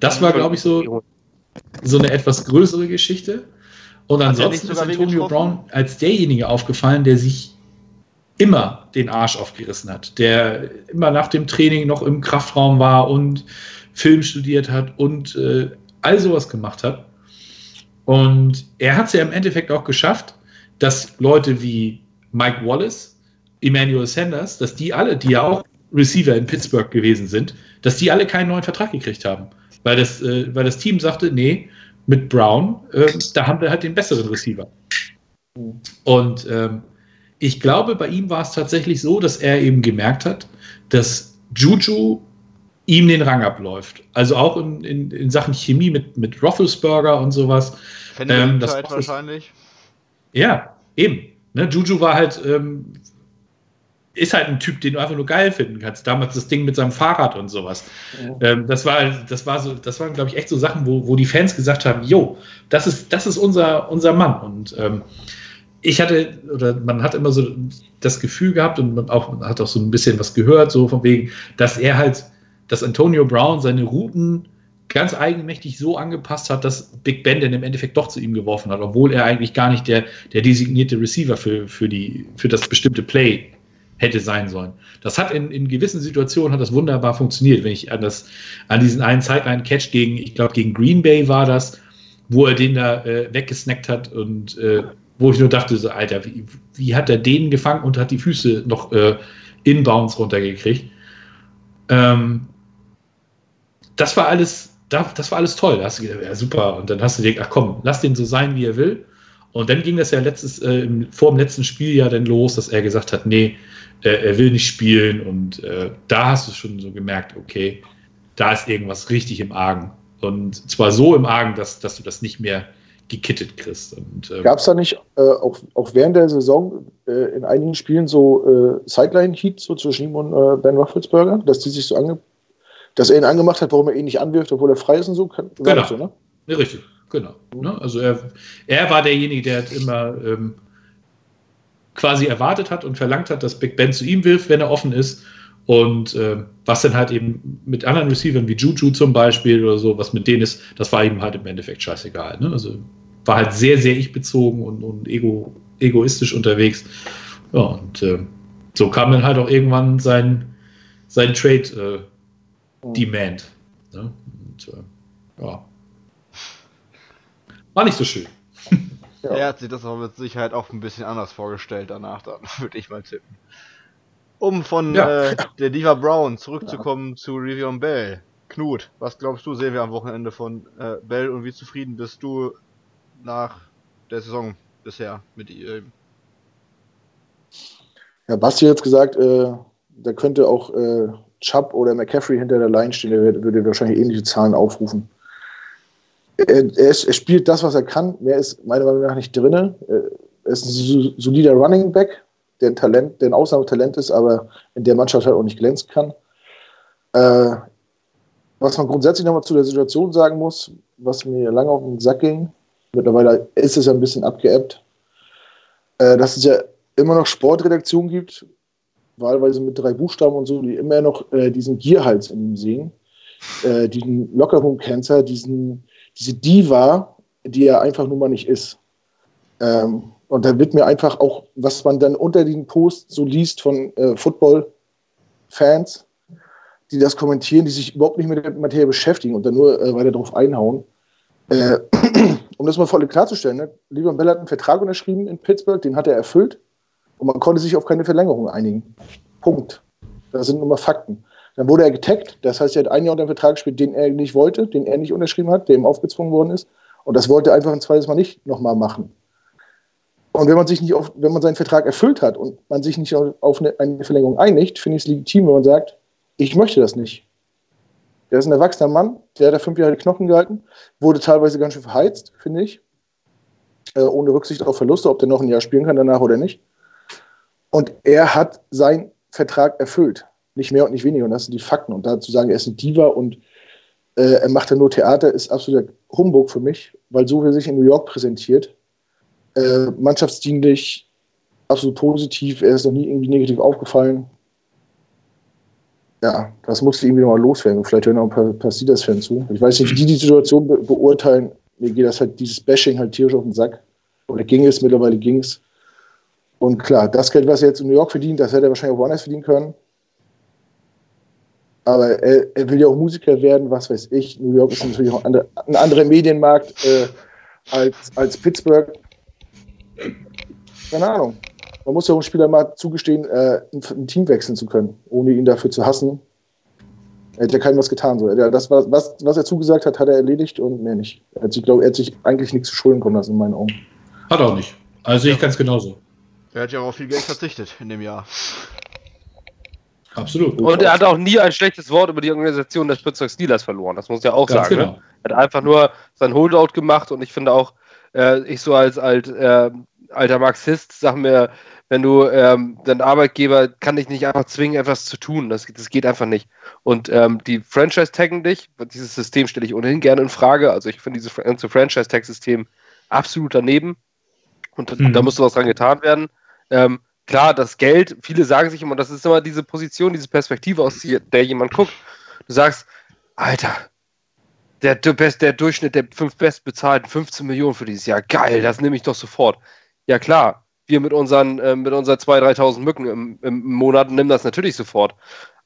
Das war, glaube ich, so, so eine etwas größere Geschichte. Und ansonsten ist Antonio Brown als derjenige aufgefallen, der sich immer den Arsch aufgerissen hat, der immer nach dem Training noch im Kraftraum war und Film studiert hat und äh, all sowas gemacht hat. Und er hat es ja im Endeffekt auch geschafft, dass Leute wie Mike Wallace, Emmanuel Sanders, dass die alle, die ja auch Receiver in Pittsburgh gewesen sind, dass die alle keinen neuen Vertrag gekriegt haben. Weil das, äh, weil das Team sagte, nee, mit Brown, äh, da haben wir halt den besseren Receiver. Und ähm, ich glaube, bei ihm war es tatsächlich so, dass er eben gemerkt hat, dass Juju ihm den Rang abläuft. Also auch in, in, in Sachen Chemie mit, mit Roethlisberger und sowas. Ähm, das wahrscheinlich. Ja, eben. Ne, Juju war halt, ähm, ist halt ein Typ, den du einfach nur geil finden kannst. Damals das Ding mit seinem Fahrrad und sowas. Ja. Ähm, das war, das war so, das waren, glaube ich, echt so Sachen, wo, wo die Fans gesagt haben, jo, das ist, das ist unser, unser Mann. Und ähm, ich hatte, oder man hat immer so das Gefühl gehabt und man auch, man hat auch so ein bisschen was gehört, so von wegen, dass er halt dass Antonio Brown seine Routen ganz eigenmächtig so angepasst hat, dass Big Ben dann im Endeffekt doch zu ihm geworfen hat, obwohl er eigentlich gar nicht der, der designierte Receiver für, für, die, für das bestimmte Play hätte sein sollen. Das hat in, in gewissen Situationen hat das wunderbar funktioniert. Wenn ich an, das, an diesen einen Sideline-Catch gegen, ich glaube, gegen Green Bay war das, wo er den da äh, weggesnackt hat und äh, wo ich nur dachte, so, Alter, wie, wie hat er den gefangen und hat die Füße noch äh, inbounds runtergekriegt? Ähm, das war alles, das war alles toll. Da hast du gedacht, ja, super. Und dann hast du gedacht, ach komm, lass den so sein, wie er will. Und dann ging das ja letztes, äh, vor dem letzten Spiel ja dann los, dass er gesagt hat, nee, äh, er will nicht spielen. Und äh, da hast du schon so gemerkt, okay, da ist irgendwas richtig im Argen. Und zwar so im Argen, dass, dass du das nicht mehr gekittet kriegst. Ähm, Gab es da nicht äh, auch, auch während der Saison äh, in einigen Spielen so äh, Sideline-Heat so zwischen ihm und Ben Roethlisberger, dass die sich so ange dass er ihn angemacht hat, warum er ihn nicht anwirft, obwohl er frei ist und so? War genau. So, ne? Ja, richtig, genau. Ne? Also er, er war derjenige, der immer ähm, quasi erwartet hat und verlangt hat, dass Big Ben zu ihm wirft, wenn er offen ist. Und äh, was dann halt eben mit anderen Receivern wie Juju zum Beispiel oder so, was mit denen ist, das war ihm halt im Endeffekt scheißegal. Ne? Also war halt sehr, sehr ich-bezogen und, und ego, egoistisch unterwegs. Ja, und äh, so kam dann halt auch irgendwann sein, sein Trade-Demand. Äh, ne? Und äh, ja. War nicht so schön. Ja. Er hat sich das aber mit Sicherheit auch ein bisschen anders vorgestellt danach, dann würde ich mal tippen. Um von ja. äh, der Diva Brown zurückzukommen ja. zu Rivion Bell. Knut, was glaubst du, sehen wir am Wochenende von äh, Bell und wie zufrieden bist du nach der Saison bisher mit ihm? Ja, Basti hat gesagt, äh, da könnte auch äh, Chubb oder McCaffrey hinter der Line stehen, der würde wahrscheinlich ähnliche Zahlen aufrufen. Er, er, er, spielt das, was er kann. Mehr ist meiner Meinung nach nicht drin. Er ist ein solider Running Back, der ein Talent, der ein Ausnahmetalent ist, aber in der Mannschaft halt auch nicht glänzen kann. Äh, was man grundsätzlich nochmal zu der Situation sagen muss, was mir lange auf den Sack ging, mittlerweile ist es ja ein bisschen abgeebbt, äh, dass es ja immer noch Sportredaktionen gibt, wahlweise mit drei Buchstaben und so, die immer noch äh, diesen Gierhals in ihm sehen, äh, diesen Lockerroom-Cancer, diesen, diese Diva, die er einfach nun mal nicht ist. Ähm, und da wird mir einfach auch, was man dann unter den Posts so liest von äh, Football-Fans, die das kommentieren, die sich überhaupt nicht mit der Materie beschäftigen und dann nur äh, weiter darauf einhauen. Äh, um das mal voll klarzustellen, ne? Lieber Bell hat einen Vertrag unterschrieben in Pittsburgh, den hat er erfüllt und man konnte sich auf keine Verlängerung einigen. Punkt. Das sind nur mal Fakten. Dann wurde er getaggt, das heißt, er hat ein Jahr unter Vertrag gespielt, den er nicht wollte, den er nicht unterschrieben hat, der ihm aufgezwungen worden ist. Und das wollte er einfach ein zweites Mal nicht nochmal machen. Und wenn man sich nicht auf, wenn man seinen Vertrag erfüllt hat und man sich nicht auf eine, eine Verlängerung einigt, finde ich es legitim, wenn man sagt, ich möchte das nicht. Der ist ein erwachsener Mann, der hat da fünf Jahre die Knochen gehalten, wurde teilweise ganz schön verheizt, finde ich. Äh, ohne Rücksicht auf Verluste, ob der noch ein Jahr spielen kann danach oder nicht. Und er hat seinen Vertrag erfüllt. Nicht mehr und nicht weniger. Und das sind die Fakten. Und dazu sagen, er ist ein Diva und äh, er macht ja nur Theater, ist absoluter Humbug für mich, weil so wie er sich in New York präsentiert, äh, mannschaftsdienlich, absolut positiv. Er ist noch nie irgendwie negativ aufgefallen. Ja, das musste irgendwie nochmal loswerden. Vielleicht hören auch ein paar, paar Steelers-Fans zu. Ich weiß nicht, wie die die Situation be beurteilen. Mir geht das halt, dieses Bashing halt tierisch auf den Sack. Oder ging es, mittlerweile ging es. Und klar, das Geld, was er jetzt in New York verdient, das hätte er wahrscheinlich auch woanders verdienen können. Aber er, er, will ja auch Musiker werden, was weiß ich. New York ist natürlich auch ein anderer Medienmarkt äh, als, als Pittsburgh keine Ahnung. Man muss ja einem Spieler mal zugestehen, äh, ein, ein, Team wechseln zu können, ohne ihn dafür zu hassen. Er hat ja keinem was getan. So. Das, was, was, was er zugesagt hat, hat er erledigt und mehr nicht. Er hat sich, glaub, er hat sich eigentlich nichts zu Schulden kommen lassen, in meinen Augen. Hat er auch nicht. Also ich ganz genauso. Er hat ja auch viel Geld verzichtet in dem Jahr. Absolut. Und er hat auch nie ein schlechtes Wort über die Organisation des Pittsburgh Steelers verloren. Das muss ja auch Ganz sagen. Ne? Genau. Ne? Er hat einfach nur sein Holdout gemacht und ich finde auch, äh, ich so als alt, äh, alter Marxist sag mir, wenn du ähm, dein Arbeitgeber kann dich nicht einfach zwingen, etwas zu tun. Das, das geht einfach nicht. Und ähm, die Franchise taggen dich. Dieses System stelle ich ohnehin gerne in Frage. Also ich finde dieses ganze Franchise Tag System absolut daneben. Und mhm. da muss was dran getan werden. Ähm, klar, das Geld, viele sagen sich immer, das ist immer diese Position, diese Perspektive, aus der jemand guckt. Du sagst, Alter, der, der Durchschnitt der fünf bestbezahlten 15 Millionen für dieses Jahr. Geil, das nehme ich doch sofort. Ja klar, wir mit unseren, äh, mit unseren 2.000, 3.000 Mücken im, im, Monat nehmen das natürlich sofort.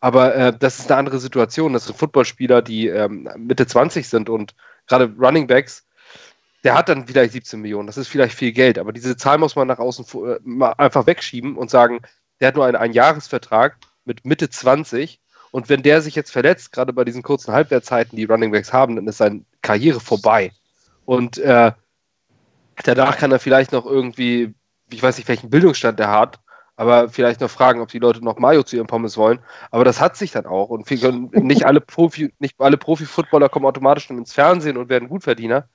Aber äh, das ist eine andere Situation. Das sind Footballspieler, die ähm, Mitte 20 sind und gerade Running Backs, der hat dann vielleicht 17 Millionen. Das ist vielleicht viel Geld, aber diese Zahl muss man nach außen äh, einfach wegschieben und sagen, der hat nur einen Einjahresvertrag mit Mitte 20 und wenn der sich jetzt verletzt, gerade bei diesen kurzen Halbwertzeiten, die Running Backs haben, dann ist seine Karriere vorbei. Und äh, danach kann er vielleicht noch irgendwie, ich weiß nicht, welchen Bildungsstand er hat, aber vielleicht noch fragen, ob die Leute noch Mayo zu ihrem Pommes wollen. Aber das hat sich dann auch. Und nicht alle Profi, nicht alle Profi-Footballer kommen automatisch ins Fernsehen und werden Gutverdiener.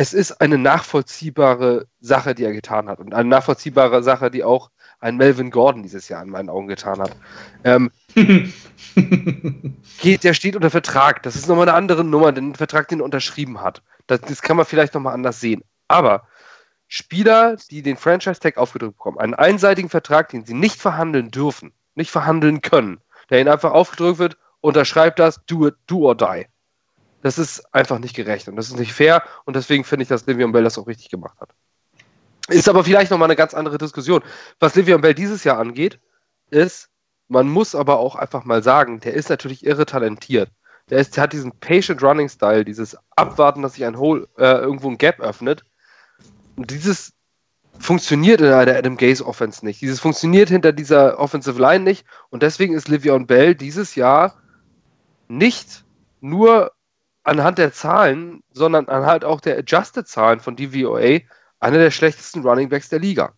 Es ist eine nachvollziehbare Sache, die er getan hat. Und eine nachvollziehbare Sache, die auch ein Melvin Gordon dieses Jahr in meinen Augen getan hat. Ähm, geht, der steht unter Vertrag. Das ist nochmal eine andere Nummer, den Vertrag, den er unterschrieben hat. Das, das kann man vielleicht nochmal anders sehen. Aber Spieler, die den Franchise-Tag aufgedrückt bekommen, einen einseitigen Vertrag, den sie nicht verhandeln dürfen, nicht verhandeln können, der ihnen einfach aufgedrückt wird, unterschreibt das, do it, do or die. Das ist einfach nicht gerecht und das ist nicht fair und deswegen finde ich, dass Livion Bell das auch richtig gemacht hat. Ist aber vielleicht nochmal eine ganz andere Diskussion. Was Livion Bell dieses Jahr angeht, ist, man muss aber auch einfach mal sagen, der ist natürlich irre talentiert. Der, ist, der hat diesen Patient Running Style, dieses Abwarten, dass sich ein Hole, äh, irgendwo ein Gap öffnet und dieses funktioniert in einer Adam Gaze Offense nicht. Dieses funktioniert hinter dieser Offensive Line nicht. Und deswegen ist Livion Bell dieses Jahr nicht nur anhand der Zahlen, sondern anhand auch der Adjusted Zahlen von DVOA einer der schlechtesten Running Backs der Liga.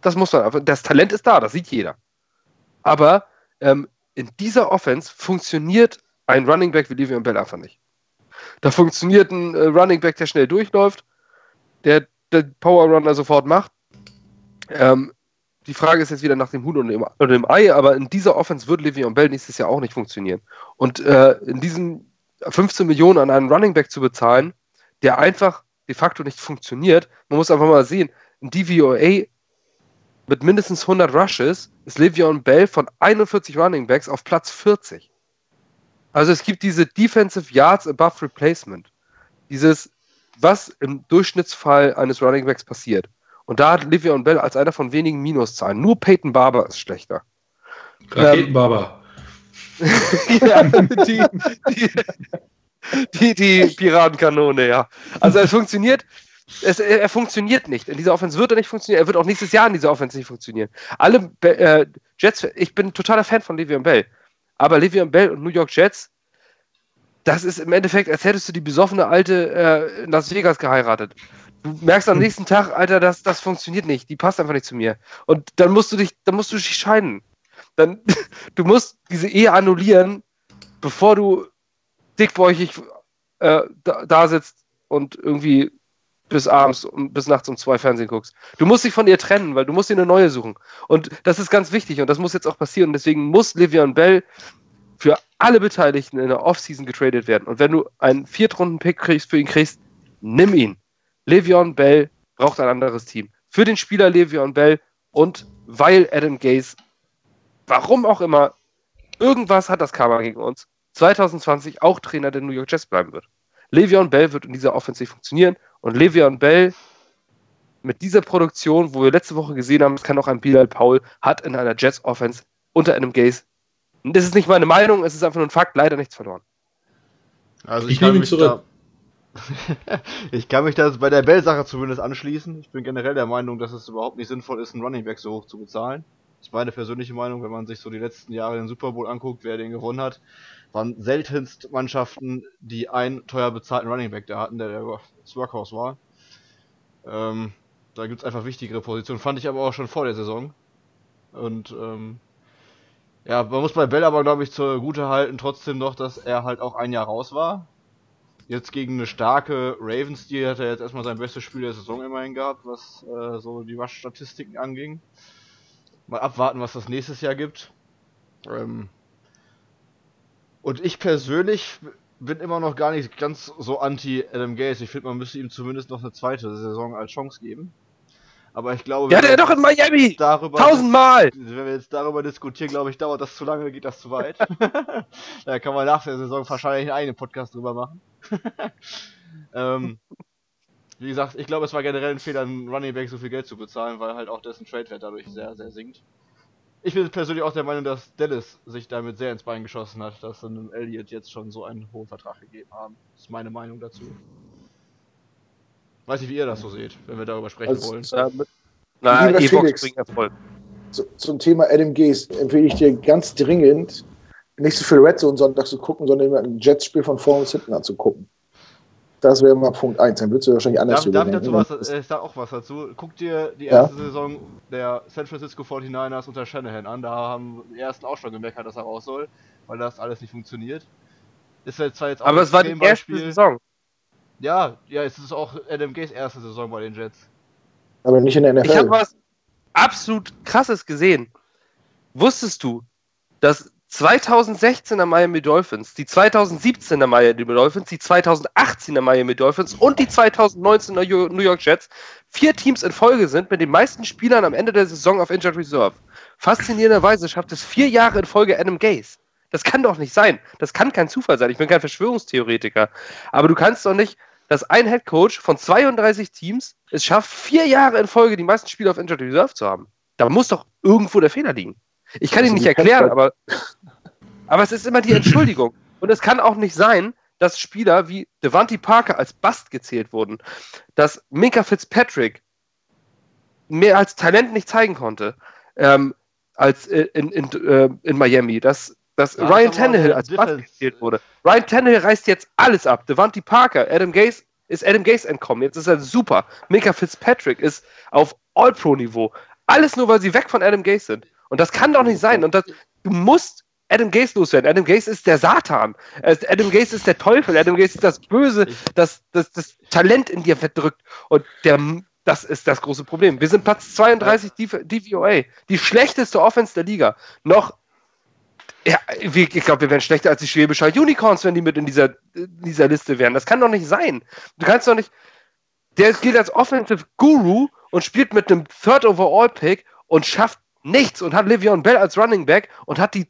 Das muss man einfach. Das Talent ist da, das sieht jeder. Aber ähm, in dieser Offense funktioniert ein Running Back wie Livion Bell einfach nicht. Da funktioniert ein äh, Running Back, der schnell durchläuft, der den Power Runner sofort macht. Ähm, die Frage ist jetzt wieder nach dem Huhn und dem, Ei, aber in dieser Offense wird Le'Veon Bell nächstes Jahr auch nicht funktionieren. Und äh, in diesen 15 Millionen an einen Running Back zu bezahlen, der einfach de facto nicht funktioniert, man muss einfach mal sehen, ein DVOA mit mindestens 100 Rushes ist Le'Veon Bell von 41 Running Backs auf Platz 40. Also es gibt diese Defensive Yards Above Replacement. Dieses was im Durchschnittsfall eines Running Backs passiert. Und da hat Livion Bell als einer von wenigen Minuszahlen. Nur Peyton Barber ist schlechter. Raketenbarber. Ähm, ja, die, die, die, die Piratenkanone, ja. Also es funktioniert, es, er funktioniert nicht. In dieser Offense wird er nicht funktionieren. Er wird auch nächstes Jahr in dieser Offense nicht funktionieren. Alle äh, Jets, ich bin totaler Fan von Le'Veon Bell. Aber Le'Veon Bell und New York Jets das ist im Endeffekt, als hättest du die besoffene Alte äh, in Las Vegas geheiratet. Du merkst am hm. nächsten Tag, Alter, das, das funktioniert nicht. Die passt einfach nicht zu mir. Und dann musst du dich, dann musst du dich scheiden. Dann, du musst diese Ehe annullieren, bevor du dickbäuchig äh, da, da sitzt und irgendwie bis abends, bis nachts um zwei Fernsehen guckst. Du musst dich von ihr trennen, weil du musst dir eine neue suchen. Und das ist ganz wichtig und das muss jetzt auch passieren. Und deswegen muss Livian Bell für alle Beteiligten in der Offseason getradet werden. Und wenn du einen Viertrunden-Pick kriegst, für ihn kriegst, nimm ihn. Le'Veon Bell braucht ein anderes Team. Für den Spieler Le'Veon Bell und weil Adam Gaze, warum auch immer, irgendwas hat das Karma gegen uns, 2020 auch Trainer der New York Jets bleiben wird. Le'Veon Bell wird in dieser Offensive funktionieren und Le'Veon Bell mit dieser Produktion, wo wir letzte Woche gesehen haben, es kann auch ein Bilal Paul, hat in einer Jets Offense unter einem Gaze das ist nicht meine Meinung, es ist einfach nur ein Fakt, leider nichts verloren. Also ich, ich nehme ihn zurück. Ich kann mich da bei der Bell-Sache zumindest anschließen. Ich bin generell der Meinung, dass es überhaupt nicht sinnvoll ist, einen Running Back so hoch zu bezahlen. Das ist meine persönliche Meinung, wenn man sich so die letzten Jahre den Super Bowl anguckt, wer den gewonnen hat, waren seltenst Mannschaften, die einen teuer bezahlten Running Back da hatten, der der Workhouse war. Ähm, da gibt es einfach wichtigere Positionen. Fand ich aber auch schon vor der Saison. Und ähm, ja, man muss bei Bell aber, glaube ich, zur Gute halten, trotzdem noch, dass er halt auch ein Jahr raus war. Jetzt gegen eine starke Ravens, die hat er jetzt erstmal sein bestes Spiel der Saison immerhin gehabt, was äh, so die Waschstatistiken anging. Mal abwarten, was das nächstes Jahr gibt. Ähm und ich persönlich bin immer noch gar nicht ganz so anti Adam Gaze. Ich finde, man müsste ihm zumindest noch eine zweite Saison als Chance geben. Aber ich glaube, ja, der doch in Miami! Darüber, Tausendmal! Wenn wir jetzt darüber diskutieren, glaube ich, dauert das zu lange, geht das zu weit. da kann man nach der Saison wahrscheinlich einen Podcast drüber machen. ähm, wie gesagt, ich glaube, es war generell ein Fehler, einen Running Back so viel Geld zu bezahlen, weil halt auch dessen Trade-Wert dadurch sehr, sehr sinkt. Ich bin persönlich auch der Meinung, dass Dallas sich damit sehr ins Bein geschossen hat, dass sie einem Elliott jetzt schon so einen hohen Vertrag gegeben haben. Das ist meine Meinung dazu. Weiß nicht, wie ihr das so seht, wenn wir darüber sprechen Also, wollen. Ja, mit, na, Felix. bringt Erfolg. Zu, zum Thema Adam Gaze empfehle ich dir ganz dringend, nicht so viel Red Zone Sonntag zu gucken, sondern immer ein Jets-Spiel von vorne bis hinten anzugucken. Das wäre mal Punkt 1. Dann würdest du wahrscheinlich anders Darf, darf ich dazu was, äh, ich sag auch was dazu. Guck dir die Ja. erste Saison der San Francisco 49ers unter Shanahan an. Da haben die ersten auch schon gemerkt, dass er raus soll, weil das alles nicht funktioniert. Ist jetzt zwar jetzt auch Aber es war die erste Extrembeispiel. Saison. Ja, ja, es ist auch Gaze erste Saison bei den Jets. Aber nicht in der NFL. Ich habe was absolut krasses gesehen. Wusstest du, dass 2016er Miami Dolphins, die 2017er Miami Dolphins, die 2018er Miami Dolphins und die 2019er Yo- New York Jets vier Teams in Folge sind mit den meisten Spielern am Ende der Saison auf Injured Reserve. Faszinierenderweise schafft es vier Jahre in Folge Adam Gaze. Das kann doch nicht sein. Das kann kein Zufall sein. Ich bin kein Verschwörungstheoretiker. Aber du kannst doch nicht, dass ein Head Coach von 32 Teams es schafft, vier Jahre in Folge die meisten Spiele auf Injured Reserve zu haben. Da muss doch irgendwo der Fehler liegen. Ich kann Also ihn nicht du kannst erklären, halt- aber, aber es ist immer die Entschuldigung. Und es kann auch nicht sein, dass Spieler wie Devontae Parker als Bast gezählt wurden, dass Minka Fitzpatrick mehr als Talent nicht zeigen konnte ähm, als in, in, in, äh, in Miami, dass, dass Ja, Ryan Tannehill als Bast gezählt wurde. Ryan Tannehill reißt jetzt alles ab. Devontae Parker, Adam Gase ist Adam Gase entkommen. Jetzt ist er super. Minka Fitzpatrick ist auf All-Pro-Niveau. Alles nur, weil sie weg von Adam Gase sind. Und das kann doch nicht sein. Und das, du musst Adam Gase loswerden. Adam Gase ist der Satan. Adam Gase ist der Teufel. Adam Gase ist das Böse, das, das, das Talent in dir verdrückt. Und der, das ist das große Problem. Wir sind Platz 32 DV DVOA. Die schlechteste Offense der Liga. Noch ja, ich glaube, wir wären schlechter als die Schwäbischer Unicorns, wenn die mit in dieser, in dieser Liste wären. Das kann doch nicht sein. Du kannst doch nicht. Der gilt als Offensive Guru und spielt mit einem Third Overall Pick und schafft nichts und hat Le'Veon Bell als Running Back und hat die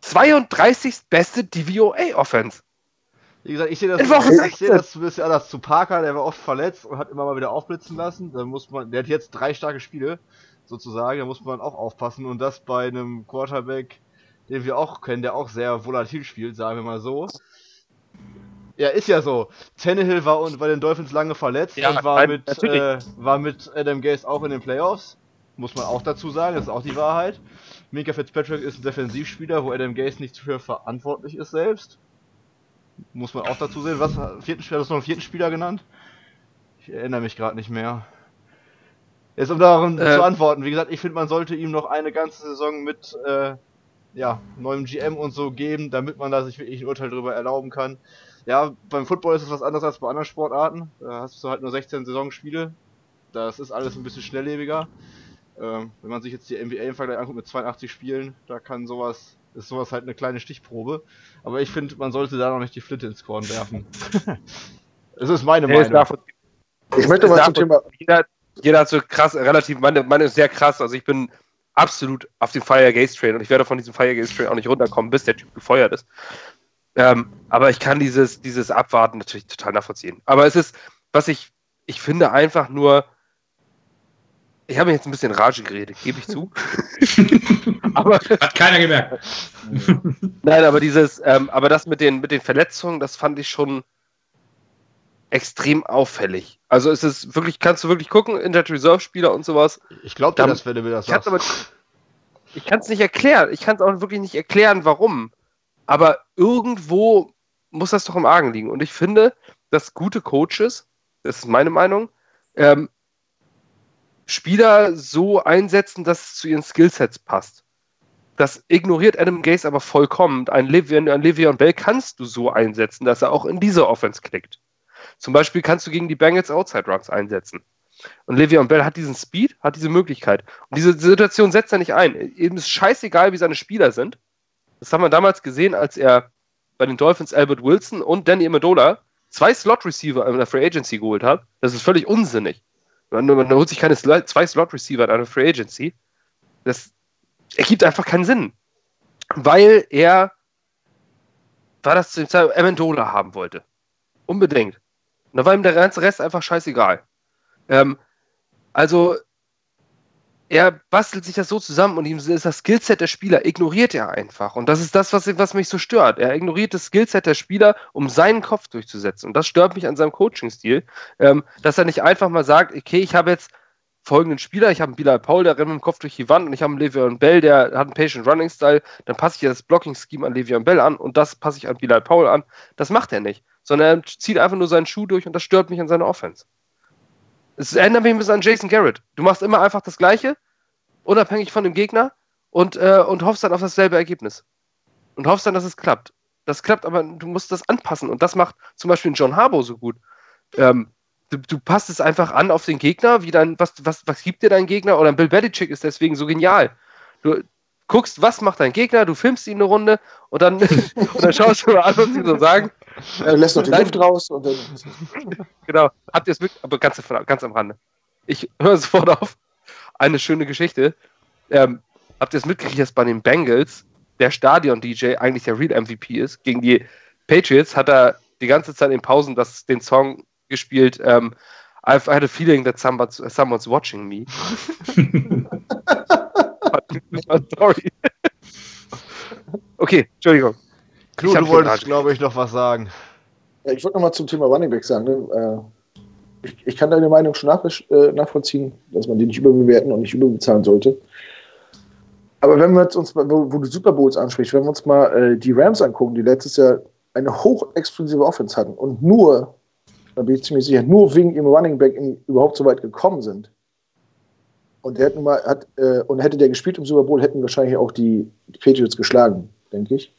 32. beste DVOA Offense. Wie gesagt, ich sehe das, ich 16. das ein bisschen anders zu Parker, der war oft verletzt und hat immer mal wieder aufblitzen lassen. Da muss man, der hat jetzt drei starke Spiele, sozusagen, da muss man auch aufpassen und das bei einem Quarterback, den wir auch kennen, der auch sehr volatil spielt, sagen wir mal so. Ja, ist ja so. Tannehill war und bei den Dolphins lange verletzt Ja, und war nein, mit, äh, war mit Adam Gase auch in den Playoffs. Muss man auch dazu sagen, das ist auch die Wahrheit. Minka Fitzpatrick ist ein Defensivspieler, wo Adam Gase nicht für verantwortlich ist selbst. Muss man auch dazu sehen. Was, vierten Spieler, hast du noch einen vierten Spieler genannt? Ich erinnere mich gerade nicht mehr. Jetzt um darum Äh. zu antworten, wie gesagt, ich finde, man sollte ihm noch eine ganze Saison mit äh, ja, neuem GM und so geben, damit man da sich wirklich ein Urteil drüber erlauben kann. Ja, beim Football ist es was anderes als bei anderen Sportarten. Da hast du halt nur 16 Saisonspiele. Das ist alles ein bisschen schnelllebiger. Ähm, wenn man sich jetzt die NBA im Vergleich anguckt mit 82 Spielen, da kann sowas, ist sowas halt eine kleine Stichprobe. Aber ich finde, man sollte da noch nicht die Flinte ins Korn werfen. Das ist meine Meinung. Ich möchte mal zum Thema. jeder, jeder hat so krass, relativ, meine, meine ist sehr krass. Also ich bin absolut auf dem Fire Gaze Train und ich werde von diesem Fire Gaze Train auch nicht runterkommen, bis der Typ gefeuert ist. Ähm, aber ich kann dieses, dieses Abwarten natürlich total nachvollziehen. Aber es ist, was ich, ich finde einfach nur, ich habe mir jetzt ein bisschen Rage geredet, gebe ich zu. aber Hat keiner gemerkt. Nein, aber dieses, ähm, aber das mit den, mit den Verletzungen, das fand ich schon extrem auffällig. Also es ist wirklich, kannst du wirklich gucken, Injured Reserve Spieler und sowas. Ich glaube dir das, wenn du mir das sagst. aber, ich kann es nicht erklären. Ich kann es auch wirklich nicht erklären, warum. Aber irgendwo muss das doch im Argen liegen. Und ich finde, dass gute Coaches, das ist meine Meinung, ähm, Spieler so einsetzen, dass es zu ihren Skillsets passt. Das ignoriert Adam Gase aber vollkommen. Ein Le'Veon, Le'Veon Bell kannst du so einsetzen, dass er auch in diese Offense klickt. Zum Beispiel kannst du gegen die Bengals Outside Runs einsetzen. Und Le'Veon Bell hat diesen Speed, hat diese Möglichkeit. Und diese Situation setzt er nicht ein. Ihm ist scheißegal, wie seine Spieler sind. Das haben wir damals gesehen, als er bei den Dolphins Albert Wilson und Danny Amendola zwei Slot-Receiver in der Free Agency geholt hat. Das ist völlig unsinnig. Man, man holt sich keine Sl zwei Slot-Receiver in einer Free Agency. Das ergibt einfach keinen Sinn. Weil er war das zu dem Zeitpunkt Amendola haben wollte. Unbedingt. Und da war ihm der ganze Rest einfach scheißegal. Ähm, also, er bastelt sich das so zusammen und ihm ist das Skillset der Spieler, ignoriert er einfach. Und das ist das, was, was mich so stört. Er ignoriert das Skillset der Spieler, um seinen Kopf durchzusetzen. Und das stört mich an seinem Coaching-Stil, ähm, dass er nicht einfach mal sagt, okay, ich habe jetzt folgenden Spieler, ich habe einen Bilal Paul, der rennt mit dem Kopf durch die Wand und ich habe einen Le'Veon Bell, der hat einen Patient Running Style, dann passe ich das Blocking-Scheme an Le'Veon Bell an und das passe ich an Bilal Paul an. Das macht er nicht, sondern er zieht einfach nur seinen Schuh durch und das stört mich an seiner Offense. Es erinnert mich ein bisschen an Jason Garrett. Du machst immer einfach das Gleiche, unabhängig von dem Gegner und, äh, und hoffst dann auf dasselbe Ergebnis. Und hoffst dann, dass es klappt. Das klappt, aber du musst das anpassen und das macht zum Beispiel John Harbour so gut. Ähm, du, du, passt es einfach an auf den Gegner, wie dann, was, was, was gibt dir dein Gegner? Oder Bill Belichick ist deswegen so genial. Du guckst, was macht dein Gegner, du filmst ihn eine Runde und dann, und dann schaust du mal an, was sie so sagen. Er lässt noch die Luft raus und dann. genau. Habt ihr es wirklich, aber ganz, ganz am Rande. Ich höre sofort auf. Eine schöne Geschichte. Ähm, habt ihr es mitgekriegt, dass bei den Bengals der Stadion-DJ eigentlich der Real MVP ist? Gegen die Patriots hat er die ganze Zeit in Pausen das, den Song gespielt. Ähm, I've had a feeling that someone's, someone's watching me. Sorry. okay, Entschuldigung. Klu, du wolltest, glaube ich, noch was sagen. Ja, ich wollte noch mal zum Thema Running Back sagen. Ne? Äh, ich, ich, kann deine Meinung schon nach, äh, nachvollziehen, dass man die nicht überbewerten und nicht überbezahlen sollte. Aber wenn wir uns, wo, wo du Super Bowls ansprichst, wenn wir uns mal äh, die Rams angucken, die letztes Jahr eine hochexplosive Offense hatten und nur da bin ich ziemlich sicher, nur wegen ihrem Running Back in, überhaupt so weit gekommen sind. Und, der hat mal, hat, äh, und hätte der gespielt im Super Bowl, hätten wahrscheinlich auch die, die Patriots geschlagen, denke ich.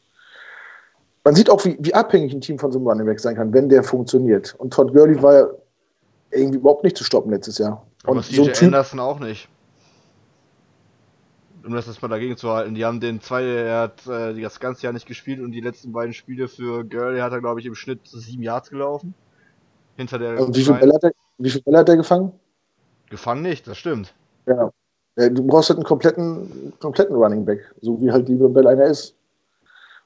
Man sieht auch, wie, wie abhängig ein Team von so einem Running Back sein kann, wenn der funktioniert. Und Todd Gurley war ja irgendwie überhaupt nicht zu stoppen letztes Jahr. Und und so CJ Anderson auch nicht. Um das jetzt mal dagegen zu halten. Die haben den zwei, er hat äh, das ganze Jahr nicht gespielt und die letzten beiden Spiele für Gurley hat er, glaube ich, im Schnitt sieben Yards gelaufen. Hinter der. Und wie viele Bälle, hat er, wie viel Bälle hat er gefangen? Gefangen nicht, das stimmt. Ja. Du brauchst halt einen kompletten, kompletten Running Back, so wie halt Liebe Bell einer ist.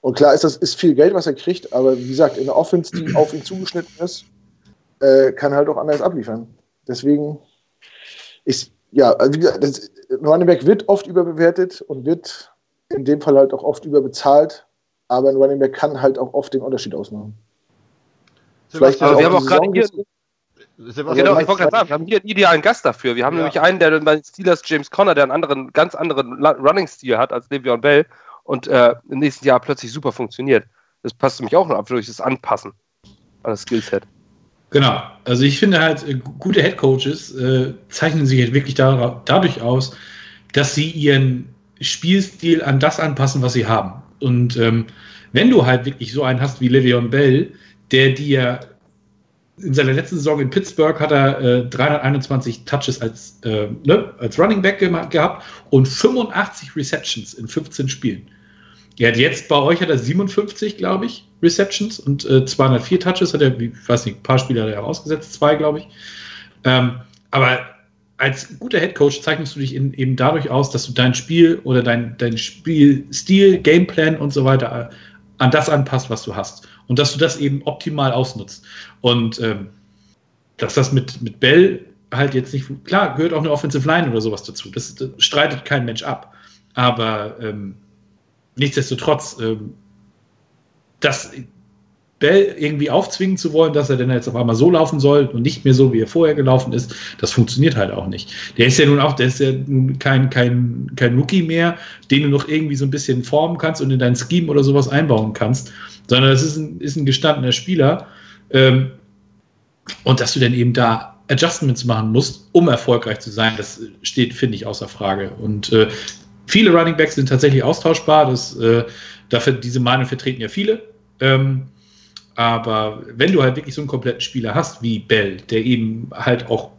Und klar ist das ist viel Geld, was er kriegt, aber wie gesagt, in der Offense, die auf ihn zugeschnitten ist, äh, kann halt auch anders abliefern. Deswegen ist, ja, also wie gesagt, das, Running Back wird oft überbewertet und wird in dem Fall halt auch oft überbezahlt, aber ein Running Back kann halt auch oft den Unterschied ausmachen. Vielleicht aber wir haben auch gerade hier. Genau, ich wollte gerade sagen, wir haben hier einen idealen Gast dafür. Wir haben ja. nämlich einen, der bei Steelers, James Conner, der einen anderen, ganz anderen Running-Stil hat als Le'Veon Bell und äh, im nächsten Jahr plötzlich super funktioniert. Das passt nämlich auch noch ab durch das Anpassen an das Skillset. Genau, also ich finde halt, äh, gute Headcoaches äh, zeichnen sich halt wirklich da, dadurch aus, dass sie ihren Spielstil an das anpassen, was sie haben. Und ähm, wenn du halt wirklich so einen hast wie Le'Veon Bell, der dir in seiner letzten Saison in Pittsburgh hat er äh, 321 Touches als, äh, ne, als Running Back ge gehabt und 85 Receptions in 15 Spielen. Er hat jetzt bei euch hat er 57, glaube ich, Receptions und äh, 204 Touches hat er, ich weiß nicht, ein paar Spiele hat er ausgesetzt, zwei, glaube ich. Ähm, aber als guter Headcoach zeichnest du dich in, eben dadurch aus, dass du dein Spiel oder dein, dein Spielstil, Gameplan und so weiter äh, an das anpasst, was du hast und dass du das eben optimal ausnutzt. Und ähm, dass das mit, mit Bell halt jetzt nicht, klar, gehört auch eine Offensive Line oder sowas dazu. Das, das streitet kein Mensch ab. Aber ähm, nichtsdestotrotz, ähm, das Bell irgendwie aufzwingen zu wollen, dass er denn jetzt auf einmal so laufen soll und nicht mehr so, wie er vorher gelaufen ist, das funktioniert halt auch nicht. Der ist ja nun auch, der ist ja nun kein, kein, kein Rookie mehr, den du noch irgendwie so ein bisschen formen kannst und in dein Scheme oder sowas einbauen kannst sondern es ist ein, ist ein gestandener Spieler. Ähm, und dass du dann eben da Adjustments machen musst, um erfolgreich zu sein, das steht, finde ich, außer Frage. Und äh, viele Running Backs sind tatsächlich austauschbar. Das, äh, dafür, diese Meinung vertreten ja viele. Ähm, aber wenn du halt wirklich so einen kompletten Spieler hast wie Bell, der eben halt auch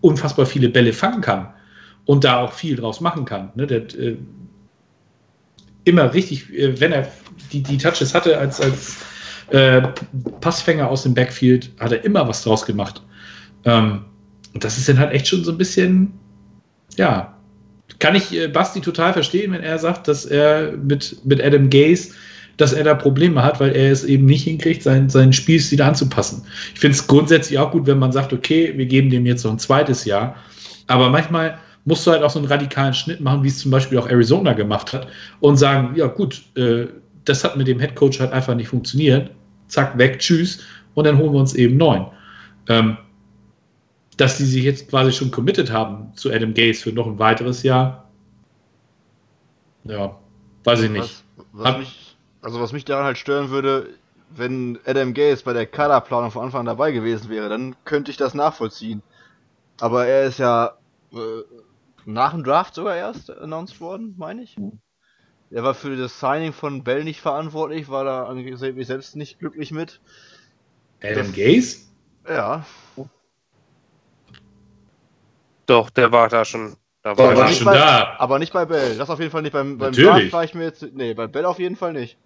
unfassbar viele Bälle fangen kann und da auch viel draus machen kann, ne, der, äh, immer richtig, äh, wenn er die, die Touches hatte als, als äh, Passfänger aus dem Backfield, hat er immer was draus gemacht. Ähm, und das ist dann halt echt schon so ein bisschen, ja, kann ich äh, Basti total verstehen, wenn er sagt, dass er mit, mit Adam Gaze, dass er da Probleme hat, weil er es eben nicht hinkriegt, sein, seinen Spielstil anzupassen. Ich finde es grundsätzlich auch gut, wenn man sagt, okay, wir geben dem jetzt noch ein zweites Jahr. Aber manchmal musst du halt auch so einen radikalen Schnitt machen, wie es zum Beispiel auch Arizona gemacht hat, und sagen, ja gut, äh, das hat mit dem Headcoach halt einfach nicht funktioniert. Zack, weg, tschüss, und dann holen wir uns eben neun. Ähm, dass die sich jetzt quasi schon committed haben zu Adam Gaze für noch ein weiteres Jahr, ja, weiß ich nicht. Was, was mich, also was mich daran halt stören würde, wenn Adam Gaze bei der Kaderplanung von Anfang an dabei gewesen wäre, dann könnte ich das nachvollziehen. Aber er ist ja äh, nach dem Draft sogar erst announced worden, meine ich. Er war für das Signing von Bell nicht verantwortlich, war da angeblich selbst nicht glücklich mit. Adam das, Gaze? Ja. Doch, der war da schon. Da war aber, schon bei, da. aber nicht bei Bell. Das auf jeden Fall nicht. Beim, beim Natürlich. Draft war ich mir jetzt. Nee, bei Bell auf jeden Fall nicht.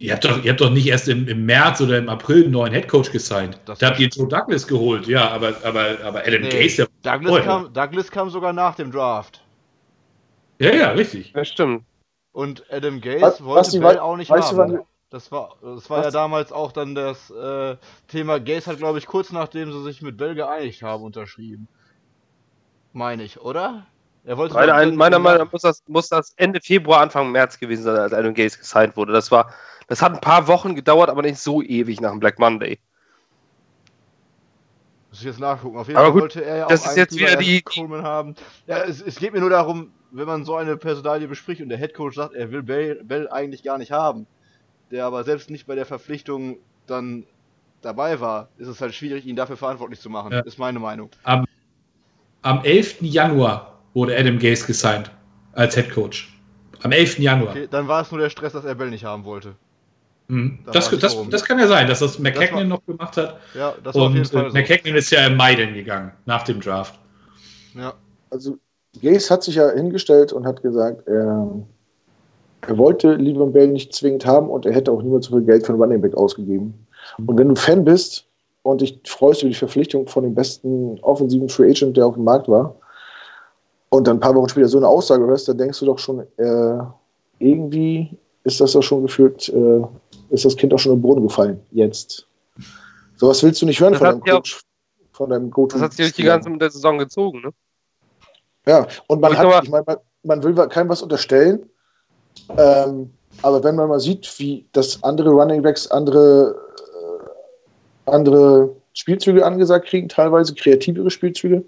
Ihr habt doch, ihr habt doch nicht erst im, im März oder im April einen neuen Headcoach gesigned. Das da habt ihr Joe Douglas geholt, ja, aber, aber, aber Adam Nee, Gaze, der Douglas, kam, Douglas kam sogar nach dem Draft. Ja, ja, richtig. Ja, stimmt. Und Adam Gaze Was- wollte Basti, Bell auch nicht weißt du, haben. wann- das war, das war ja Was? damals auch dann das äh, Thema Gaze hat, glaube ich, kurz nachdem sie sich mit Bell geeinigt haben, unterschrieben. Meine ich, oder? Er wollte Meiner, dann- meiner Meinung nach muss das, muss das Ende Februar, Anfang März gewesen sein, als Adam Gaze gesigned wurde. Das war, das hat ein paar Wochen gedauert, aber nicht so ewig nach dem Black Monday. Muss ich jetzt nachgucken. Auf jeden Aber Fall gut, wollte er ja das auch ist jetzt wieder die- Coleman haben. Ja, es, es geht mir nur darum, wenn man so eine Personalie bespricht und der Headcoach sagt, er will Bell, Bell eigentlich gar nicht haben, der aber selbst nicht bei der Verpflichtung dann dabei war, ist es halt schwierig, ihn dafür verantwortlich zu machen. Ja. Ist meine Meinung. Am 11. Januar wurde Adam Gaze gesigned als Headcoach. Am 11. Januar. Okay, dann war es nur der Stress, dass er Bell nicht haben wollte. Mhm. Da Das, das, das kann ja sein, dass das war- noch gemacht hat. Ja, das war auf Und jeden Fall äh, so. McKagan ist ja im Mai dann gegangen, nach dem Draft. Ja. Also Gaze hat sich ja hingestellt und hat gesagt, er, er wollte Livion Bell nicht zwingend haben und er hätte auch niemals so viel Geld für einen Running Back ausgegeben. Und wenn du Fan bist und dich freust über die Verpflichtung von dem besten offensiven Free Agent, der auf dem Markt war, und dann ein paar Wochen später so eine Aussage hörst, dann denkst du doch schon, äh, irgendwie ist das doch schon gefühlt, äh, ist das Kind auch schon im Boden gefallen. Jetzt. Sowas willst du nicht hören Das von deinem ja auch- Coach. Von deinem go Das hat sich durch die ganze der Saison gezogen, ne? Ja, und man hat, ich meine, man, man will keinem was unterstellen, ähm, aber wenn man mal sieht, wie das andere Running Backs andere, äh, andere Spielzüge angesagt kriegen, teilweise kreativere Spielzüge,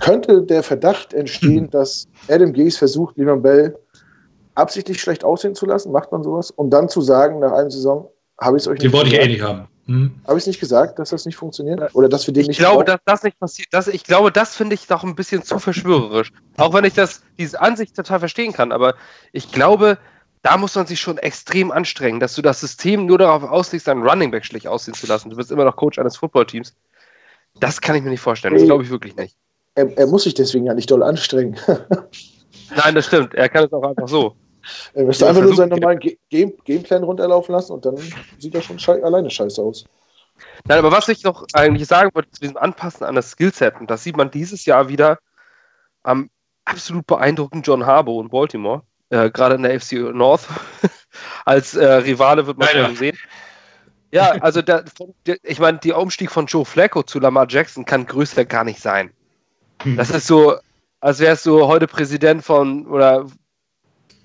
könnte der Verdacht entstehen, dass Adam Gaze versucht, Levan Bell absichtlich schlecht aussehen zu lassen, macht man sowas, um dann zu sagen, nach einer Saison, habe ich es euch Den wollte ich gesagt? eh nicht haben. Mhm. Habe ich es nicht gesagt, dass das nicht funktioniert? Oder dass wir den Ich nicht glaube, brauchen? dass das nicht passiert. Das, ich glaube, das finde ich doch ein bisschen zu verschwörerisch. Auch wenn ich das, diese Ansicht total verstehen kann. Aber ich glaube, da muss man sich schon extrem anstrengen, dass du das System nur darauf auslegst, einen Running Back schlecht aussehen zu lassen. Du bist immer noch Coach eines Footballteams. Das kann ich mir nicht vorstellen. Das Nee. glaube ich wirklich nicht. er, er muss sich deswegen ja nicht doll anstrengen. Nein, das stimmt. Er kann es auch einfach so. Er müsste Ja, einfach nur seinen normalen Ge- Game, Gameplan runterlaufen lassen und dann sieht er schon schei alleine scheiße aus. Nein, aber was ich noch eigentlich sagen wollte zu diesem Anpassen an das Skillset, und das sieht man dieses Jahr wieder am absolut beeindruckenden John Harbaugh in Baltimore, äh, gerade in der FC North. Als äh, Rivale wird man schon sehen. Ja, also der, von- der, ich meine, der Umstieg von Joe Flacco zu Lamar Jackson kann größer gar nicht sein. Das ist so, als wärst du heute Präsident von oder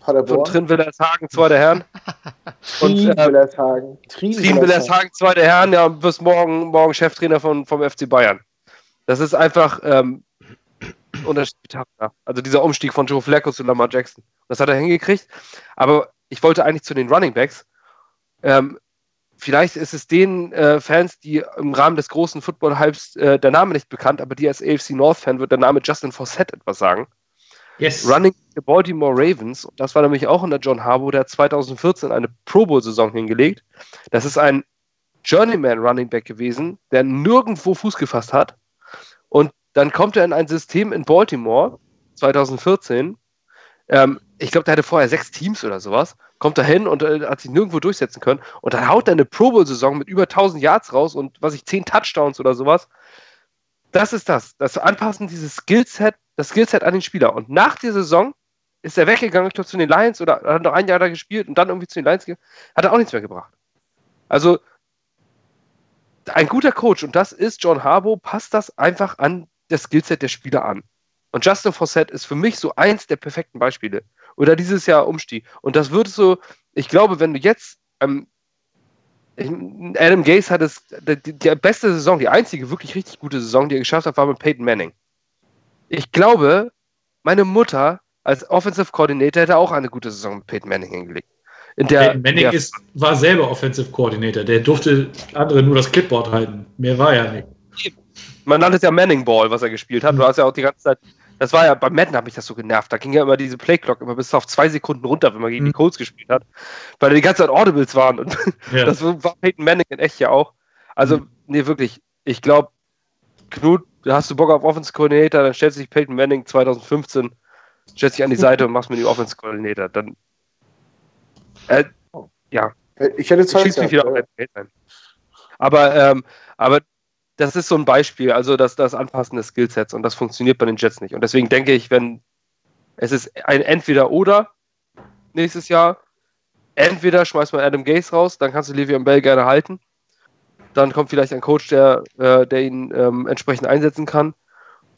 von Paderborn. Trinwillershagen, zweiter Herren. Und äh, Trinwillershagen. Trinwillershagen, zweiter Herren, ja, und wirst morgen, morgen Cheftrainer von, vom FC Bayern. Das ist einfach ähm, unterschiedlich. Ja. Also dieser Umstieg von Joe Flacco zu Lamar Jackson. Das hat er hingekriegt. Aber ich wollte eigentlich zu den Running Backs. Ähm, vielleicht ist es den äh, Fans, die im Rahmen des großen Football-Hypes äh, der Name nicht bekannt, aber die als AFC North-Fan wird der Name Justin Forsett etwas sagen. Yes. Running the Baltimore Ravens. Das war nämlich auch in der John Harbaugh, der hat 2014 eine Pro Bowl-Saison hingelegt. Das ist ein Journeyman Running Back gewesen, der nirgendwo Fuß gefasst hat. Und dann kommt er in ein System in Baltimore 2014. Ähm, ich glaube, der hatte vorher sechs Teams oder sowas. Kommt da hin und äh, hat sich nirgendwo durchsetzen können. Und dann haut er eine Pro Bowl-Saison mit über 1000 Yards raus und was ich, 10 Touchdowns oder sowas. Das ist das. Das Anpassen dieses Skillset, das Skillset an den Spieler. Und nach der Saison ist er weggegangen, ich glaube, zu den Lions oder hat noch ein Jahr da gespielt und dann irgendwie zu den Lions gegangen. Hat er auch nichts mehr gebracht. Also, ein guter Coach, und das ist John Harbaugh, passt das einfach an das Skillset der Spieler an. Und Justin Forsett ist für mich so eins der perfekten Beispiele. Oder dieses Jahr Umstieg. Und das wird so, ich glaube, wenn du jetzt ähm, Adam Gase hat es, die, die, beste Saison, die einzige wirklich richtig gute Saison, die er geschafft hat, war mit Peyton Manning. Ich glaube, meine Mutter als Offensive Coordinator hätte auch eine gute Saison mit Peyton Manning hingelegt. In der, Peyton Manning der, ist, war selber Offensive Coordinator. Der durfte andere nur das Clipboard halten. Mehr war ja nicht. Man nannte es ja Manning Ball, was er gespielt hat. Du hast ja auch die ganze Zeit das war ja, bei Madden hat mich das so genervt. Da ging ja immer diese Playclock immer bis auf zwei Sekunden runter, wenn man gegen mhm. die Colts gespielt hat. Weil die ganze Zeit Audibles waren. Und ja. das war Peyton Manning in echt ja auch. Also, mhm. nee, wirklich. Ich glaube, Knut, hast du Bock auf Offense Coordinator, dann stellst du dich Peyton Manning 2015, stellst dich an die Seite und machst mir die Offense Coordinator. Dann, äh, ja. Ich hätte Zeit. Ich mich wieder auf ein. Aber, ähm, aber das ist so ein Beispiel, also das, das Anpassen des Skillsets und das funktioniert bei den Jets nicht. Und deswegen denke ich, wenn es ist ein Entweder-Oder nächstes Jahr, entweder schmeißt man Adam Gase raus, dann kannst du Le'Veon Bell gerne halten. Dann kommt vielleicht ein Coach, der, äh, der ihn ähm, entsprechend einsetzen kann.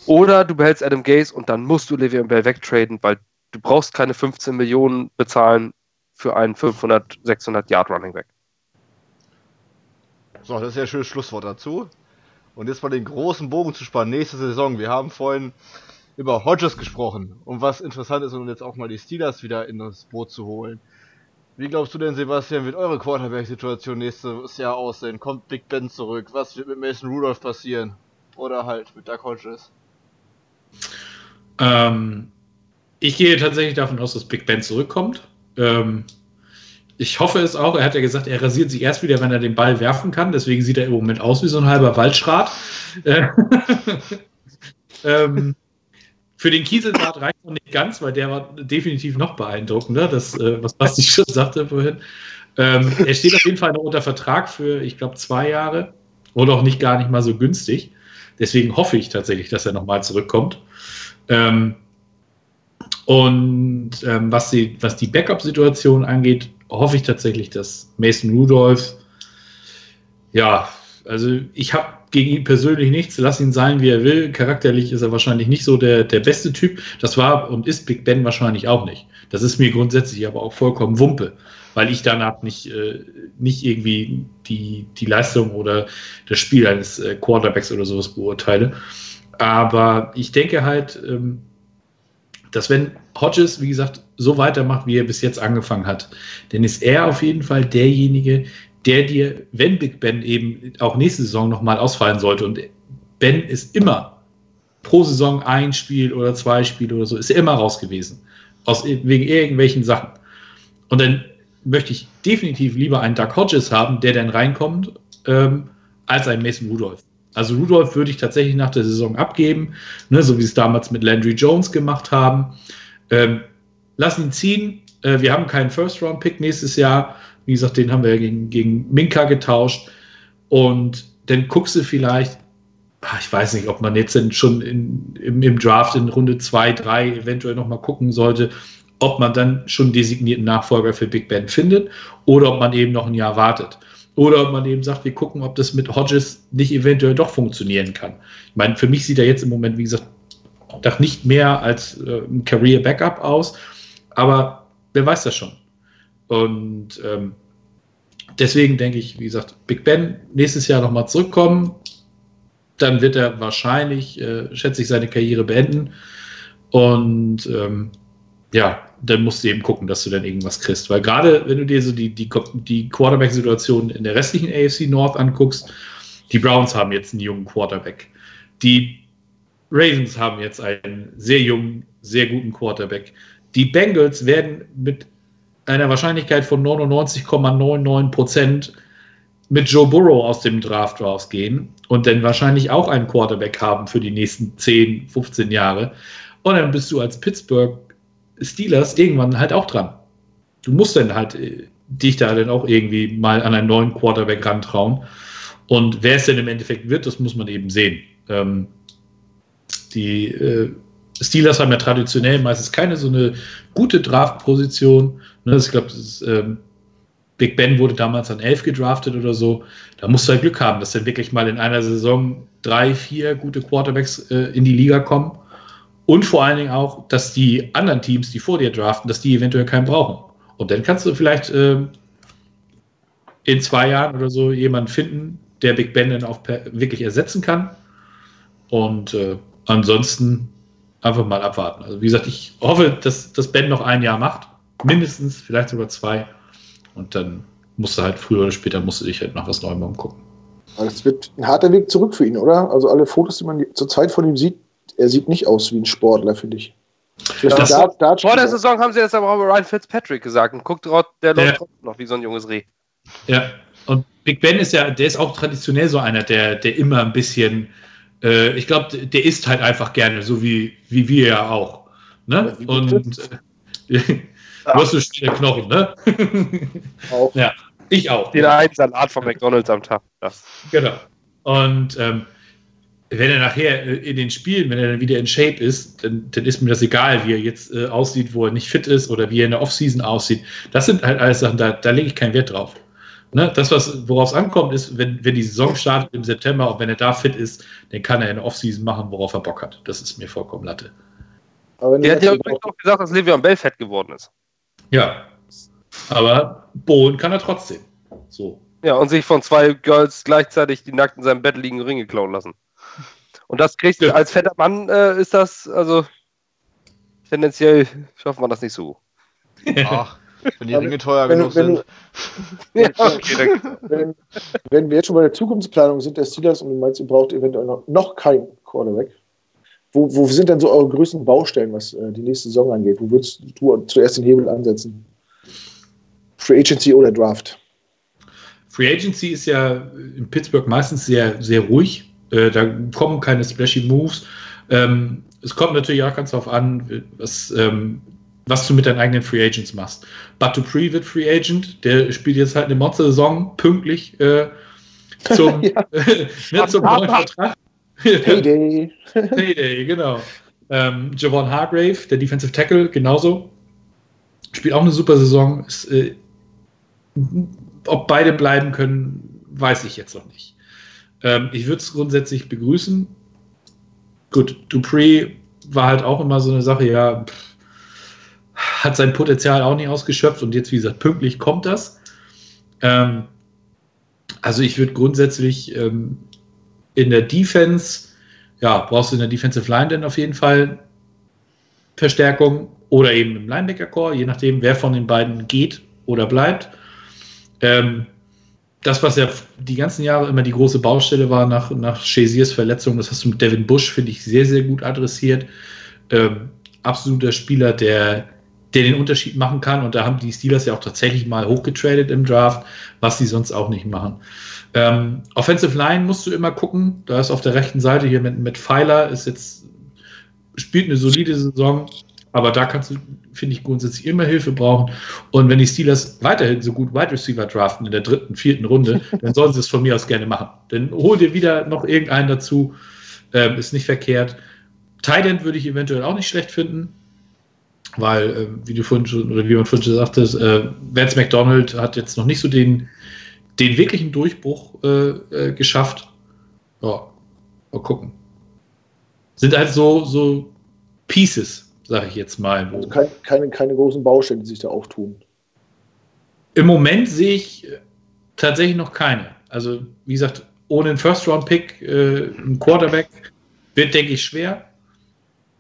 Oder du behältst Adam Gase und dann musst du Le'Veon Bell wegtraden, weil du brauchst keine 15 Millionen bezahlen für einen 500, 600 Yard Running Back. So, das ist ja ein schönes Schlusswort dazu. Und jetzt mal den großen Bogen zu spannen, nächste Saison. Wir haben vorhin über Hodges gesprochen. Und was interessant ist, um jetzt auch mal die Steelers wieder in das Boot zu holen. Wie glaubst du denn, Sebastian, wird eure Quarterback-Situation nächstes Jahr aussehen? Kommt Big Ben zurück? Was wird mit Mason Rudolph passieren? Oder halt mit Doug Hodges? Ähm, ich gehe tatsächlich davon aus, dass Big Ben zurückkommt. Ähm, ich hoffe es auch. Er hat ja gesagt, er rasiert sich erst wieder, wenn er den Ball werfen kann. Deswegen sieht er im Moment aus wie so ein halber Waldschrat. Äh, ähm, für den Kieseldraht reicht noch nicht ganz, weil der war definitiv noch beeindruckender, das, äh, was Basti schon sagte vorhin. Ähm, er steht auf jeden Fall noch unter Vertrag für, ich glaube, zwei Jahre oder auch nicht gar nicht mal so günstig. Deswegen hoffe ich tatsächlich, dass er nochmal zurückkommt. Ähm, und ähm, was, die, was die Backup-Situation angeht, hoffe ich tatsächlich, dass Mason Rudolph, ja, also ich habe gegen ihn persönlich nichts, lass ihn sein, wie er will. Charakterlich ist er wahrscheinlich nicht so der, der beste Typ. Das war und ist Big Ben wahrscheinlich auch nicht. Das ist mir grundsätzlich aber auch vollkommen Wumpe, weil ich danach nicht, äh, nicht irgendwie die, die Leistung oder das Spiel eines äh, Quarterbacks oder sowas beurteile. Aber ich denke halt, ähm, dass wenn Hodges, wie gesagt, so weitermacht, wie er bis jetzt angefangen hat, dann ist er auf jeden Fall derjenige, der dir, wenn Big Ben eben auch nächste Saison nochmal ausfallen sollte, und Ben ist immer pro Saison ein Spiel oder zwei Spiele oder so, ist er immer raus gewesen. Aus, wegen irgendwelchen Sachen. Und dann möchte ich definitiv lieber einen Doug Hodges haben, der dann reinkommt, ähm, als einen Mason Rudolph. Also Rudolph würde ich tatsächlich nach der Saison abgeben, ne, so wie es damals mit Landry Jones gemacht haben. Ähm, lass ihn ziehen. Äh, wir haben keinen First-Round-Pick nächstes Jahr. Wie gesagt, den haben wir gegen, gegen Minka getauscht. Und dann guckst du vielleicht, ah, ich weiß nicht, ob man jetzt schon in, im, im, Draft in Runde 2, 3 eventuell nochmal gucken sollte, ob man dann schon designierten Nachfolger für Big Ben findet oder ob man eben noch ein Jahr wartet. Oder ob man eben sagt, wir gucken, ob das mit Hodges nicht eventuell doch funktionieren kann. Ich meine, für mich sieht er jetzt im Moment, wie gesagt, doch nicht mehr als äh, ein Career Backup aus. Aber wer weiß das schon? Und ähm, deswegen denke ich, wie gesagt, Big Ben nächstes Jahr nochmal zurückkommen. Dann wird er wahrscheinlich, äh, schätze ich, seine Karriere beenden. Und ähm, ja, dann musst du eben gucken, dass du dann irgendwas kriegst. Weil gerade wenn du dir so die, die, die Quarterback-Situation in der restlichen AFC North anguckst, die Browns haben jetzt einen jungen Quarterback. Die Ravens haben jetzt einen sehr jungen, sehr guten Quarterback. Die Bengals werden mit einer Wahrscheinlichkeit von 99,99 Prozent mit Joe Burrow aus dem Draft rausgehen und dann wahrscheinlich auch einen Quarterback haben für die nächsten 10, 15 Jahre. Und dann bist du als Pittsburgh Steelers irgendwann halt auch dran. Du musst dann halt äh, dich da dann auch irgendwie mal an einen neuen Quarterback rantrauen. Und wer es denn im Endeffekt wird, das muss man eben sehen. Ähm, die äh, Steelers haben ja traditionell meistens keine so eine gute Draft-Position. Ne, ich glaube, ähm, Big Ben wurde damals an 11 gedraftet oder so. Da musst du halt Glück haben, dass dann wirklich mal in einer Saison drei, vier gute Quarterbacks äh, in die Liga kommen. Und vor allen Dingen auch, dass die anderen Teams, die vor dir draften, dass die eventuell keinen brauchen. Und dann kannst du vielleicht äh, in zwei Jahren oder so jemanden finden, der Big Ben dann auch wirklich ersetzen kann. Und äh, ansonsten einfach mal abwarten. Also wie gesagt, ich hoffe, dass, dass Ben noch ein Jahr macht. Mindestens, vielleicht sogar zwei. Und dann musst du halt früher oder später musst du dich halt nach was Neuem umgucken. Es wird ein harter Weg zurück für ihn, oder? Also alle Fotos, die man zurzeit von ihm sieht, er sieht nicht aus wie ein Sportler, finde ich. Ja, Dart, Dart vor der Saison haben sie jetzt aber auch Ryan Fitzpatrick gesagt und guckt, der läuft noch wie so ein junges Reh. Ja, und Big Ben ist ja, der ist auch traditionell so einer, der, der immer ein bisschen, äh, ich glaube, der isst halt einfach gerne, so wie, wie wir ja auch. Ne? Und äh, du hast so schöne Knochen, ne? Auch. Ja, ich auch. Den einen Salat von McDonalds am Tag. Das. Genau. Und ähm, wenn er nachher äh, in den Spielen, wenn er dann wieder in Shape ist, dann, dann ist mir das egal, wie er jetzt äh, aussieht, wo er nicht fit ist oder wie er in der Offseason aussieht. Das sind halt alles Sachen, da, da lege ich keinen Wert drauf. Ne? Das, worauf es ankommt, ist, wenn, wenn die Saison startet im September und wenn er da fit ist, dann kann er in der Offseason machen, worauf er Bock hat. Das ist mir vollkommen Latte. Der hat ja übrigens auch gesagt, dass Le'Veon Bell fett geworden ist. Ja. Aber bohlen kann er trotzdem. So. Ja, und sich von zwei Girls gleichzeitig die nackt in seinem Bett liegen Ringe klauen lassen. Und das kriegst du ja. als fetter Mann, äh, ist das, also tendenziell schafft man das nicht so. Ach, wenn die Ringe teuer wenn, genug wenn, sind. Wenn, okay, wenn, wenn, wir jetzt schon bei der Zukunftsplanung sind, der Steelers und du meinst, ihr braucht eventuell noch, noch keinen Quarterback. Wo, wo sind denn so eure größten Baustellen, was äh, die nächste Saison angeht? Wo würdest du zuerst den Hebel ansetzen? Free Agency oder Draft? Free Agency ist ja in Pittsburgh meistens sehr, sehr ruhig. Äh, da kommen keine splashy Moves. Ähm, es kommt natürlich auch ganz darauf an, was, ähm, was du mit deinen eigenen Free Agents machst. But Dupree wird Free Agent, der spielt jetzt halt eine Monster-Saison pünktlich äh, zum, ja. ne, zum neuen Vertrag. Payday. Payday, genau. Ähm, Javon Hargrave, der Defensive Tackle, genauso. Spielt auch eine super Saison. Ist, äh, ob beide bleiben können, weiß ich jetzt noch nicht. Ähm, ich würde es grundsätzlich begrüßen. Gut, Dupree war halt auch immer so eine Sache, ja, pff, hat sein Potenzial auch nicht ausgeschöpft und jetzt, wie gesagt, pünktlich kommt das. Ähm, also ich würde grundsätzlich ähm, in der Defense, ja, brauchst du in der Defensive Line dann auf jeden Fall Verstärkung oder eben im Linebacker-Core, je nachdem, wer von den beiden geht oder bleibt. Ähm, das, was ja die ganzen Jahre immer die große Baustelle war nach, nach Chaziers Verletzung, das hast du mit Devin Bush, finde ich, sehr, sehr gut adressiert. Ähm, absoluter Spieler, der, der den Unterschied machen kann. Und da haben die Steelers ja auch tatsächlich mal hochgetradet im Draft, was sie sonst auch nicht machen. Ähm, Offensive Line musst du immer gucken. Da ist auf der rechten Seite hier mit, mit Pfeiler, ist jetzt, spielt eine solide Saison. Aber da kannst du, finde ich, grundsätzlich immer Hilfe brauchen. Und wenn die Steelers weiterhin so gut Wide Receiver draften in der dritten, vierten Runde, dann sollen sie es von mir aus gerne machen. Dann hol dir wieder noch irgendeinen dazu. Ähm, ist nicht verkehrt. Tight würde ich eventuell auch nicht schlecht finden, weil, äh, wie du vorhin schon, oder wie man vorhin schon sagte, äh, Vance McDonald hat jetzt noch nicht so den, den wirklichen Durchbruch äh, äh, geschafft. Ja, mal gucken. Sind halt so, so Pieces, sage ich jetzt mal. Also keine, keine, keine großen Baustellen, die sich da auftun. Im Moment sehe ich äh, tatsächlich noch keine. Also, wie gesagt, ohne einen First-Round-Pick, äh, ein Quarterback, wird, denke ich, schwer.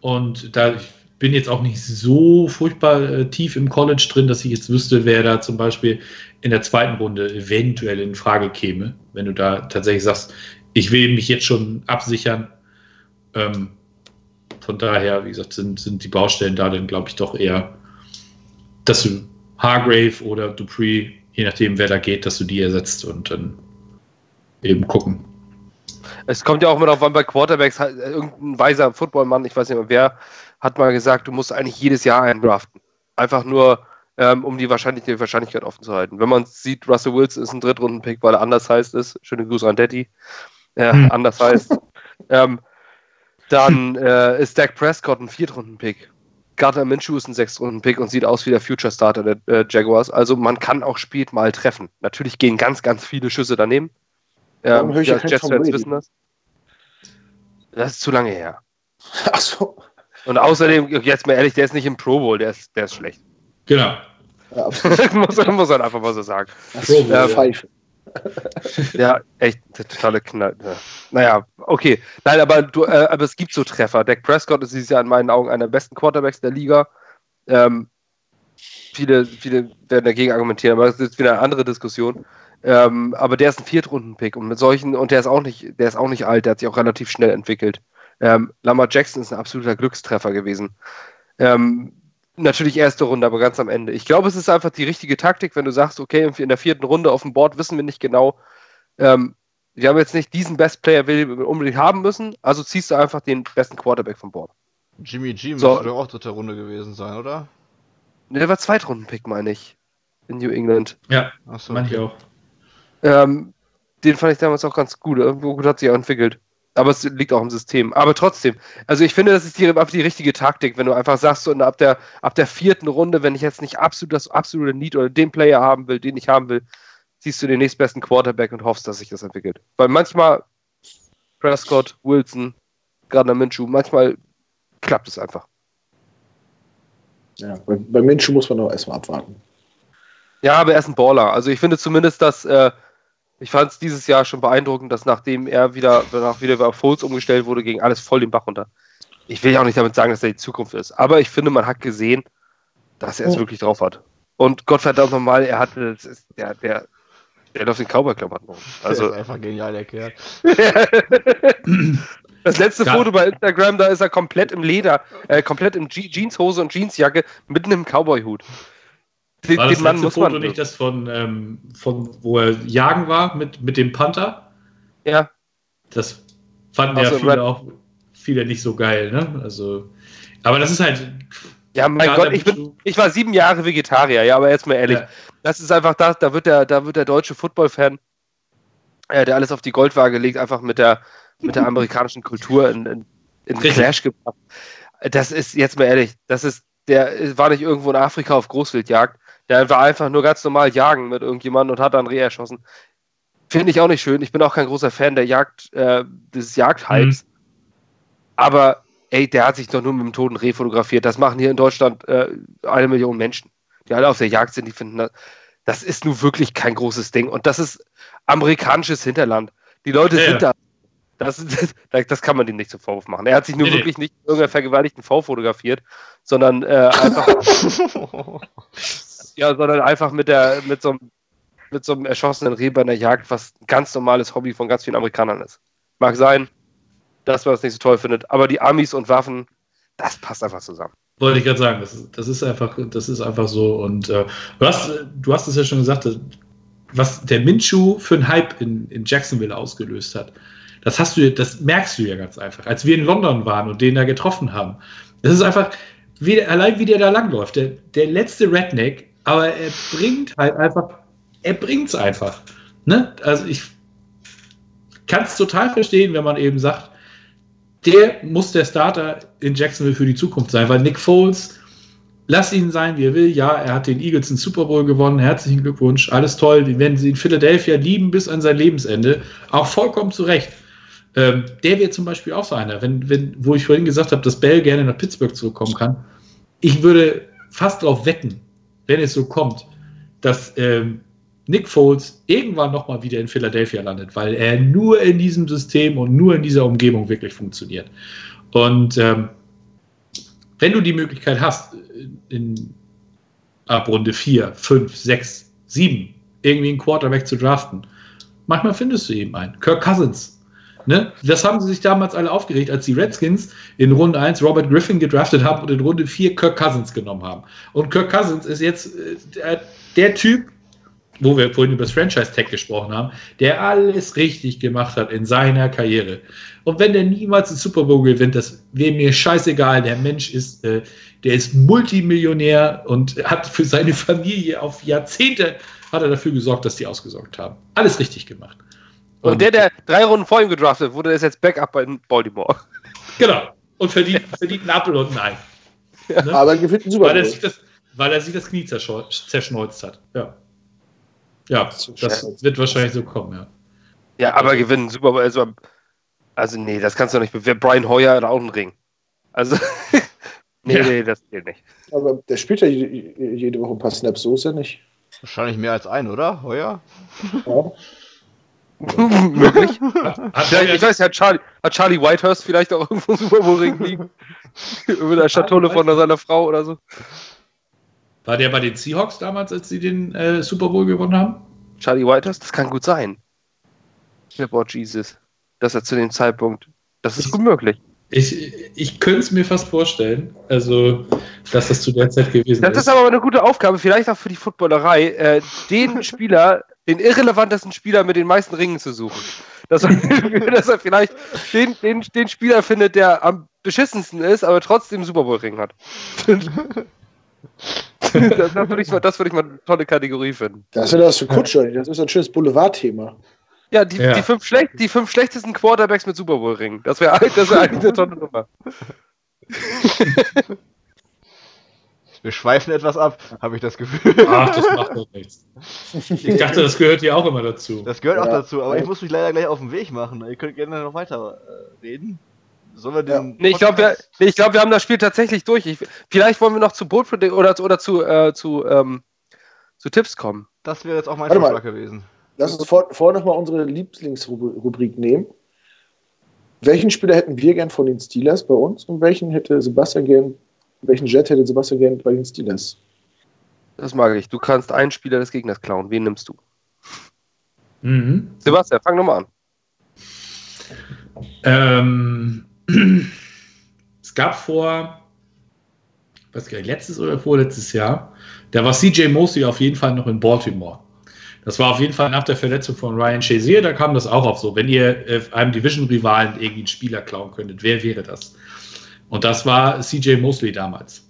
Und da ich bin jetzt auch nicht so furchtbar äh, tief im College drin, dass ich jetzt wüsste, wer da zum Beispiel in der zweiten Runde eventuell in Frage käme, wenn du da tatsächlich sagst, ich will mich jetzt schon absichern. Ähm, von daher, wie gesagt, sind, sind die Baustellen da dann, glaube ich, doch eher, dass du Hargrave oder Dupree, je nachdem, wer da geht, dass du die ersetzt und dann eben gucken. Es kommt ja auch immer darauf an, bei Quarterbacks, halt, irgendein weiser Footballmann, ich weiß nicht mehr wer, hat mal gesagt, du musst eigentlich jedes Jahr einen draften. Einfach nur, ähm, um die, Wahrscheinlich die Wahrscheinlichkeit offen zu halten. Wenn man sieht, Russell Wilson ist ein Drittrunden-Pick, weil er anders heißt ist, schöne Grüße an Daddy, äh, hm. anders heißt, ähm, dann äh, ist Dak Prescott ein Viertrunden-Pick. Gardner Minshew ist ein Sechstrunden-Pick und sieht aus wie der Future Starter der äh, Jaguars. Also man kann auch spät mal treffen. Natürlich gehen ganz, ganz viele Schüsse daneben. Ähm, die Jets-Fans wissen das. Das ist zu lange her. Ach so. Und außerdem, jetzt mal ehrlich, der ist nicht im Pro Bowl, der ist, der ist schlecht. Genau. Ja, muss, muss man einfach mal so sagen. Das ist Ja, Pfeife. Ja, echt eine totale Knall. Ja. Naja, okay. Nein, aber, du, äh, aber es gibt so Treffer. Dak Prescott ist dieses Jahr in meinen Augen einer der besten Quarterbacks der Liga. Ähm, viele, viele werden dagegen argumentieren, aber das ist wieder eine andere Diskussion. Ähm, aber der ist ein Viertrunden-Pick und mit solchen, und der ist auch nicht, der ist auch nicht alt, der hat sich auch relativ schnell entwickelt. Ähm, Lamar Jackson ist ein absoluter Glückstreffer gewesen. Ähm, natürlich erste Runde, aber ganz am Ende. Ich glaube, es ist einfach die richtige Taktik, wenn du sagst, okay, in der vierten Runde auf dem Board wissen wir nicht genau, ähm, wir haben jetzt nicht diesen Best Player, den wir unbedingt haben müssen, also ziehst du einfach den besten Quarterback vom Board. Jimmy G So. müsste doch auch dritte Runde gewesen sein, oder? Ne, Der war Zweitrunden-Pick, meine ich, in New England. Ja, Achso. meine ich auch. Ähm, den fand ich damals auch ganz gut. Irgendwo gut hat sich auch entwickelt. Aber es liegt auch im System. Aber trotzdem, also ich finde, das ist die, die richtige Taktik, wenn du einfach sagst, so ab der, ab der vierten Runde, wenn ich jetzt nicht absolut das absolute Need oder den Player haben will, den ich haben will, ziehst du den nächstbesten Quarterback und hoffst, dass sich das entwickelt. Weil manchmal Prescott, Wilson, Gardner Minshew, manchmal klappt es einfach. Ja, bei, bei Minshew muss man noch erstmal abwarten. Ja, aber er ist ein Baller. Also ich finde zumindest, dass äh, ich fand es dieses Jahr schon beeindruckend, dass nachdem er wieder, danach wieder auf Foles umgestellt wurde, ging alles voll den Bach runter. Ich will ja auch nicht damit sagen, dass er die Zukunft ist, aber ich finde, man hat gesehen, dass er es Ja. wirklich drauf hat. Und Gottverdammt nochmal, er hatte, das ist, der, der, der läuft in Cowboy-Klamotten rum. Also, Also, einfach genial erklärt. das letzte Ja. Foto bei Instagram, da ist er komplett im Leder, äh, komplett in Je Jeanshose und Jeansjacke, mitten im Cowboy-Hut. Den, War das den letzte Foto nicht das von, ähm, von, wo er jagen war mit, mit dem Panther? Ja, Das fanden Also, ja viele auch viele nicht so geil, ne? Also, aber das ist halt. Ja, mein Gott, ich, bin, ich war sieben Jahre Vegetarier, ja, aber jetzt mal ehrlich, Ja. das ist einfach das, da wird der, da wird der deutsche Football-Fan, äh, der alles auf die Goldwaage legt, einfach mit der, mit der amerikanischen Kultur in, in, in. Clash gebracht. Das ist, jetzt mal ehrlich, das ist, der war nicht irgendwo in Afrika auf Großwildjagd, der war einfach nur ganz normal jagen mit irgendjemandem und hat dann Reh erschossen. Finde ich auch nicht schön. Ich bin auch kein großer Fan der Jagd, äh, des Jagdhypes. Aber ey, der hat sich doch nur mit dem toten Reh fotografiert. Das machen hier in Deutschland äh, eine Million Menschen, die alle auf der Jagd sind, die finden das. Das ist nun wirklich kein großes Ding. Und das ist amerikanisches Hinterland. Die Leute Ja, sind da. Das, das, das kann man ihm nicht zum Vorwurf machen. Er hat sich nur Nee, nee. wirklich nicht in irgendeiner vergewaltigten Frau fotografiert, sondern äh, einfach, ja, sondern einfach mit der, mit so einem, mit so einem erschossenen Reh bei einer Jagd, was ein ganz normales Hobby von ganz vielen Amerikanern ist. Mag sein, dass man das nicht so toll findet, aber die Amis und Waffen, das passt einfach zusammen. Wollte ich gerade sagen, das, ist- das ist einfach, das ist einfach so. Und äh, du hast, du hast es ja schon gesagt, was der Minshew für einen Hype in, in Jacksonville ausgelöst hat. Das hast du, das merkst du ja ganz einfach. Als wir in London waren und den da getroffen haben, das ist einfach, wie, der- allein wie der da langläuft. Der, der letzte Redneck, aber er bringt halt einfach, er bringt's einfach. Ne? Also ich kann es total verstehen, wenn man eben sagt, der muss der Starter in Jacksonville für die Zukunft sein, weil Nick Foles, lass ihn sein, wie er will. Ja, er hat den Eagles einen Super Bowl gewonnen. Herzlichen Glückwunsch. Alles toll. Die werden sie in Philadelphia lieben bis an sein Lebensende. Auch vollkommen zu Recht. Ähm, der wäre zum Beispiel auch so einer, wenn, wenn, wo ich vorhin gesagt habe, dass Bell gerne nach Pittsburgh zurückkommen kann. Ich würde fast darauf wetten, wenn es so kommt, dass ähm, Nick Foles irgendwann nochmal wieder in Philadelphia landet, weil er nur in diesem System und nur in dieser Umgebung wirklich funktioniert. Und ähm, wenn du die Möglichkeit hast, in ab Runde 4, 5, 6, 7 irgendwie einen Quarterback zu draften, manchmal findest du eben einen. Kirk Cousins. Ne? Das haben sie sich damals alle aufgeregt, als die Redskins in Runde 1 Robert Griffin gedraftet haben und in Runde 4 Kirk Cousins genommen haben. Und Kirk Cousins ist jetzt äh, der, der Typ, wo wir vorhin über das Franchise-Tag gesprochen haben, der alles richtig gemacht hat in seiner Karriere. Und wenn der niemals einen Super Bowl gewinnt, das wäre mir scheißegal. Der Mensch ist, äh, der ist Multimillionär und hat für seine Familie auf Jahrzehnte hat er dafür gesorgt, dass die ausgesorgt haben. Alles richtig gemacht. Und, der, der drei Runden vor ihm gedraftet wurde, ist jetzt Backup bei Baltimore. Genau. Und verdient, verdient einen Apfel und ein Ei. Ne? Aber er gewinnt einen Super weil, er sich das, weil er sich das Knie zerschneuzt hat. Ja. Ja, das wird wahrscheinlich so kommen, ja. Ja, aber gewinnen Super Bowl. Also, also nee, das kannst du nicht bewerten. Brian Hoyer hat auch einen Ring. Also, Nee, Ja. nee, das geht nicht. Aber der spielt ja je- jede Woche ein paar Snaps, so ist er nicht. Wahrscheinlich mehr als ein, oder? Heuer? Ja. Möglich. Hat Vielleicht, ich weiß, hat Charlie, hat Charlie Whitehurst vielleicht auch irgendwo einen Super Bowl Ring liegen? Über der Schatulle von seiner Frau oder so. War der bei den Seahawks damals, als sie den äh, Super Bowl gewonnen haben? Charlie Whitehurst, das kann gut sein. Oh Jesus. Dass er zu dem Zeitpunkt. Das ist gut möglich. Ich, ich könnte es mir fast vorstellen, also, dass das zu der Zeit gewesen Das ist aber eine gute Aufgabe, vielleicht auch für die Footballerei, äh, den Spieler, den irrelevantesten Spieler mit den meisten Ringen zu suchen. Dass er, dass er vielleicht den, den, den Spieler findet, der am beschissensten ist, aber trotzdem Super Bowl Ring hat. das, das würde ich, mal- das würde ich mal eine tolle Kategorie finden. Das ist ja das für Kutscher. Das ist ein schönes Boulevardthema. Ja, die, Ja. Die, fünf schlecht, die fünf schlechtesten Quarterbacks mit Super Bowl Ringen. Das wäre das wär eigentlich eine tolle Nummer. Wir schweifen etwas ab, habe ich das Gefühl. Ach, das macht doch nichts. Ich dachte, das gehört hier auch immer dazu. Das gehört auch Ja. dazu, aber ich muss mich leider gleich auf den Weg machen. Ihr könnt gerne noch weiter äh, reden. Sollen wir Ja. den. Nee, ich glaube, wir, nee, ich glaub, wir haben das Spiel tatsächlich durch. Ich, vielleicht wollen wir noch zu Predict oder, zu- oder zu, äh, zu, ähm, zu Tipps kommen. Das wäre jetzt auch mein Warte mal. Vorschlag gewesen. Lass uns vor, vorher nochmal unsere Lieblingsrubrik nehmen. Welchen Spieler hätten wir gern von den Steelers bei uns und welchen hätte Sebastian gern, welchen Jet hätte Sebastian gern bei den Steelers? Das mag ich. Du kannst einen Spieler des Gegners klauen. Wen nimmst du? Mhm. Sebastian, fang nochmal an. Ähm, es gab vor, was gar nicht, letztes oder vorletztes Jahr, da war CJ Mosley auf jeden Fall noch in Baltimore. Das war auf jeden Fall nach der Verletzung von Ryan Shazier, da kam das auch auf so. Wenn ihr äh, einem Division-Rivalen irgendwie einen Spieler klauen könntet, wer wäre das? Und das war CJ Mosley damals.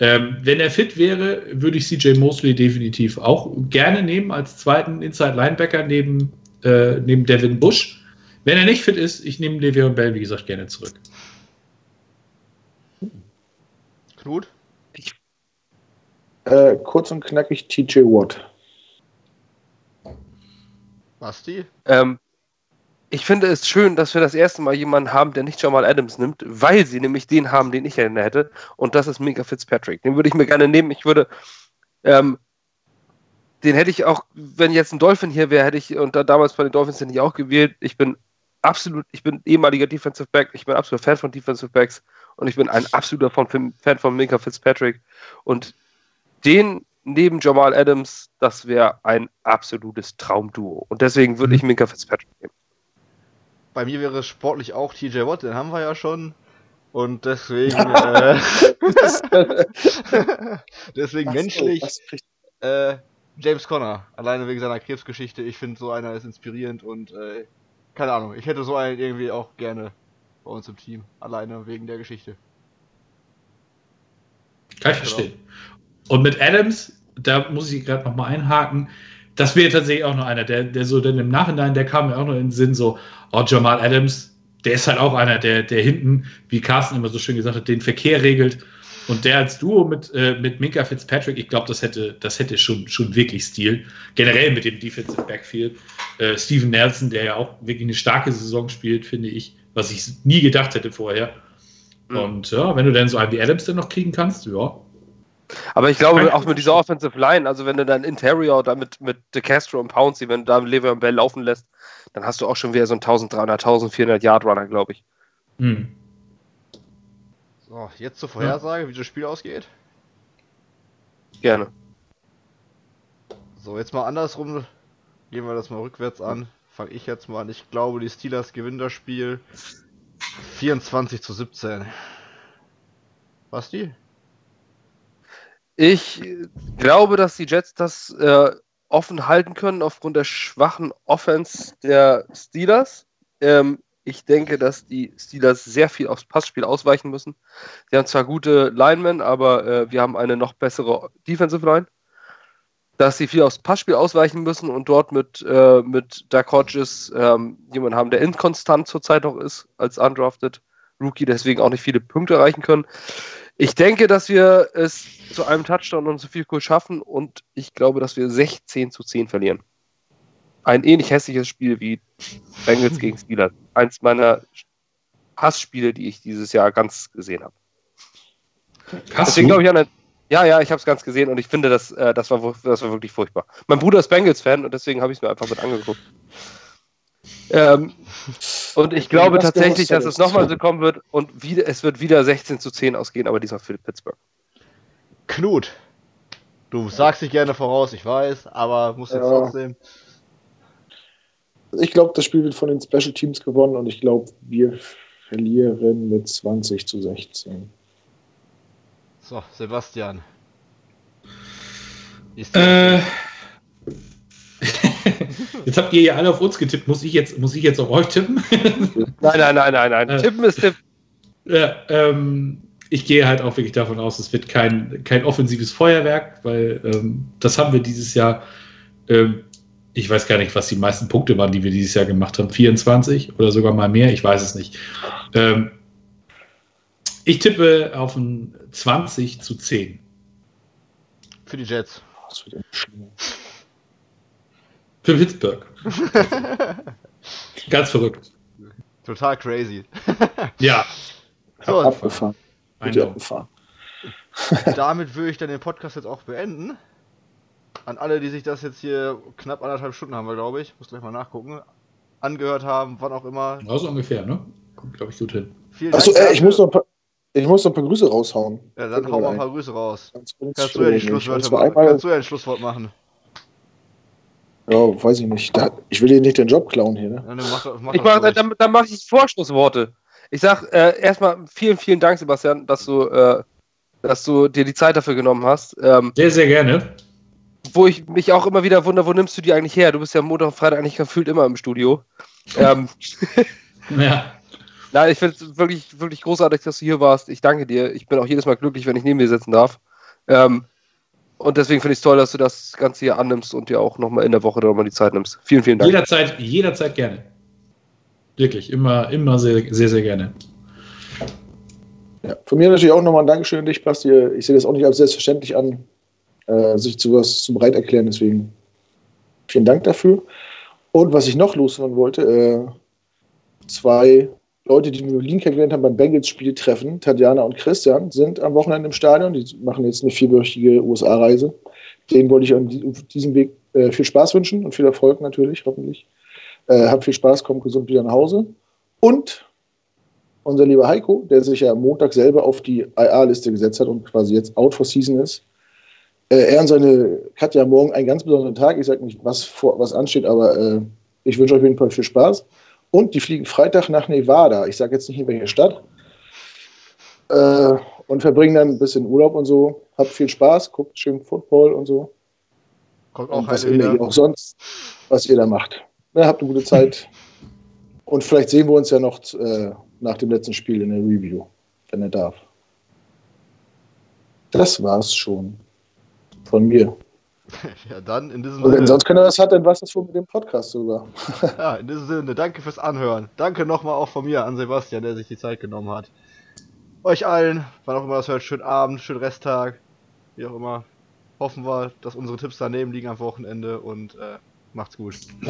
Ähm, wenn er fit wäre, würde ich CJ Mosley definitiv auch gerne nehmen als zweiten Inside Linebacker neben, äh, neben Devin Bush. Wenn er nicht fit ist, ich nehme Le'Veon Bell, wie gesagt, gerne zurück. Knut? Äh, kurz und knackig TJ Watt. Basti? Ähm, ich finde es schön, dass wir das erste Mal jemanden haben, der nicht Jamal Adams nimmt, weil sie nämlich den haben, den ich gerne hätte. Und das ist Minka Fitzpatrick. Den würde ich mir gerne nehmen. Ich würde, ähm, den hätte ich auch, wenn jetzt ein Dolphin hier wäre, hätte ich, und da damals bei den Dolphins hätte ich auch gewählt. Ich bin absolut, ich bin ehemaliger Defensive Back, ich bin absoluter Fan von Defensive Backs und ich bin ein absoluter Fan von Minka Fitzpatrick. Und den neben Jamal Adams, das wäre ein absolutes Traumduo. Und deswegen würde ich Minka Fitzpatrick nehmen. Bei mir wäre es sportlich auch TJ Watt, den haben wir ja schon. Und deswegen, äh, deswegen menschlich, äh, James Conner. Alleine wegen seiner Krebsgeschichte. Ich finde, so einer ist inspirierend und, äh, keine Ahnung, ich hätte so einen irgendwie auch gerne bei uns im Team. Alleine wegen der Geschichte. Kann ich verstehen. Und mit Adams, da muss ich gerade nochmal einhaken, das wäre tatsächlich auch noch einer, der, der so dann im Nachhinein, der kam mir auch noch in den Sinn, so, oh, Jamal Adams, der ist halt auch einer, der, der hinten, wie Carsten immer so schön gesagt hat, den Verkehr regelt. Und der als Duo mit, äh, mit Minka Fitzpatrick, ich glaube, das hätte, das hätte schon, schon wirklich Stil. Generell mit dem Defensive Backfield. Äh, Steven Nelson, der ja auch wirklich eine starke Saison spielt, finde ich, was ich nie gedacht hätte vorher. Mhm. Und ja, wenn du dann so einen wie Adams dann noch kriegen kannst, ja, Aber ich glaube, auch mit dieser Offensive Line, also wenn du dann Interior da mit, mit De Castro und Pouncey, wenn du da Le'Veon Bell laufen lässt, dann hast du auch schon wieder so einen 1300, 1400 Yard Runner, glaube ich. Hm. So, jetzt zur Vorhersage, wie das Spiel ausgeht. Gerne. So, jetzt mal andersrum. Gehen wir das mal rückwärts an. Fange ich jetzt mal an. Ich glaube, die Steelers gewinnen das Spiel 24 zu 17. Basti? Ich glaube, dass die Jets das äh, offen halten können aufgrund der schwachen Offense der Steelers. Ähm, ich denke, dass die Steelers sehr viel aufs Passspiel ausweichen müssen. Sie haben zwar gute Linemen, aber äh, wir haben eine noch bessere Defensive Line. Dass sie viel aufs Passspiel ausweichen müssen und dort mit, äh, mit Dark Hodges ähm, jemanden haben, der inkonstant zurzeit noch ist als undrafted Rookie, deswegen auch nicht viele Punkte erreichen können. Ich denke, dass wir es zu einem Touchdown und so viel Goal schaffen und ich glaube, dass wir 16 zu 10 verlieren. Ein ähnlich hässliches Spiel wie Bengals gegen Steelers. Eins meiner Hassspiele, die ich dieses Jahr ganz gesehen habe. Deswegen glaube ich an Ja, ja, ich habe es ganz gesehen und ich finde, das, äh, das, war, das war wirklich furchtbar. Mein Bruder ist Bengals-Fan und deswegen habe ich es mir einfach mit angeguckt. Ähm, und ich glaube tatsächlich, dass es nochmal so kommen wird und wieder, es wird wieder 16 zu 10 ausgehen, aber diesmal für Pittsburgh. Knut. Du sagst dich gerne voraus, ich weiß, aber musst jetzt Ja. trotzdem. Ich glaube, das Spiel wird von den Special Teams gewonnen und ich glaube, wir verlieren mit 20 zu 16. So, Sebastian. Ist Äh, jetzt habt ihr ja alle auf uns getippt. Muss ich jetzt, muss ich jetzt auf euch tippen? Nein, nein, nein, nein, nein. Äh. Tippen ist Tipp. ja, ähm, ich gehe halt auch wirklich davon aus, es wird kein, kein offensives Feuerwerk, weil ähm, das haben wir dieses Jahr. Ähm, ich weiß gar nicht, was die meisten Punkte waren, die wir dieses Jahr gemacht haben. 24 oder sogar mal mehr, ich weiß es nicht. Ähm, ich tippe auf ein 20 zu 10. Für die Jets. Das wird. Für Pittsburgh. Ganz verrückt. Total crazy. Ja. So, Abgefahren. Abgefahren. damit würde ich dann den Podcast jetzt auch beenden. An alle, die sich das jetzt hier knapp anderthalb Stunden haben wir, glaube ich, muss gleich mal nachgucken, angehört haben, wann auch immer. Ja, so ungefähr, ne? Kommt, glaube ich, gut hin. Vielen Achso, Dank äh, ich, muss noch ein paar, ich muss noch ein paar Grüße raushauen. Ja, dann hau mal ein paar Grüße raus. Kannst du ja die Schlusswörter machen. Kannst du ja ein Schlusswort machen. Ja, weiß ich nicht. Da, ich will dir nicht den Job klauen hier, ne? Ja, dann mach, mach Ich mach, ruhig. dann, dann mache ich Vorschlussworte. Ich sag äh, erstmal vielen, vielen Dank, Sebastian, dass du, äh, dass du dir die Zeit dafür genommen hast. Ähm, Sehr, sehr gerne. wo ich mich auch immer wieder wundere, wo nimmst du die eigentlich her? Du bist ja Montag und Freitag eigentlich gefühlt immer im Studio. ähm, Ja. nein, ich finde es wirklich, wirklich großartig, dass du hier warst. Ich danke dir. Ich bin auch jedes Mal glücklich, wenn ich neben dir sitzen darf. Ähm, und deswegen finde ich es toll, dass du das Ganze hier annimmst und dir auch nochmal in der Woche nochmal die Zeit nimmst. Vielen, vielen Dank. Jederzeit, jederzeit gerne. Wirklich, immer, immer sehr, sehr, sehr gerne. Ja, von mir natürlich auch nochmal ein Dankeschön an dich, Basti. Ich sehe das auch nicht als selbstverständlich an, äh, sich zu was zu bereit erklären. Deswegen vielen Dank dafür. Und was ich noch loswerden wollte, äh, zwei Leute, die wir in Berlin kennengelernt haben beim Bengals-Spiel treffen, Tatjana und Christian, sind am Wochenende im Stadion. Die machen jetzt eine vierwöchige USA-Reise. Denen wollte ich auf diesem Weg äh, viel Spaß wünschen und viel Erfolg natürlich, hoffentlich. Äh, habt viel Spaß, kommt gesund wieder nach Hause. Und unser lieber Heiko, der sich ja Montag selber auf die IA-Liste gesetzt hat und quasi jetzt out for season ist. Äh, er und seine Katja morgen einen ganz besonderen Tag. Ich sage nicht, was, vor, was ansteht, aber äh, ich wünsche euch auf jeden Fall viel Spaß. Und die fliegen Freitag nach Nevada. Ich sage jetzt nicht in welche Stadt. Äh, und verbringen dann ein bisschen Urlaub und so. Habt viel Spaß, guckt schön Football und so. Kommt Und auch was heute immer ihr auch sonst, was ihr da macht. Ja, habt eine gute Zeit. Und vielleicht sehen wir uns ja noch äh, nach dem letzten Spiel in der Review, wenn er darf. Das war's schon von mir. Ja, dann in diesem Und wenn Sinne. sonst keiner das hat, dann war es das wohl mit dem Podcast sogar. Ja, in diesem Sinne, danke fürs Anhören. Danke nochmal auch von mir an Sebastian, der sich die Zeit genommen hat. Euch allen, wann auch immer das hört, schönen Abend, schönen Resttag, wie auch immer. Hoffen wir, dass unsere Tipps daneben liegen am Wochenende und äh, macht's gut.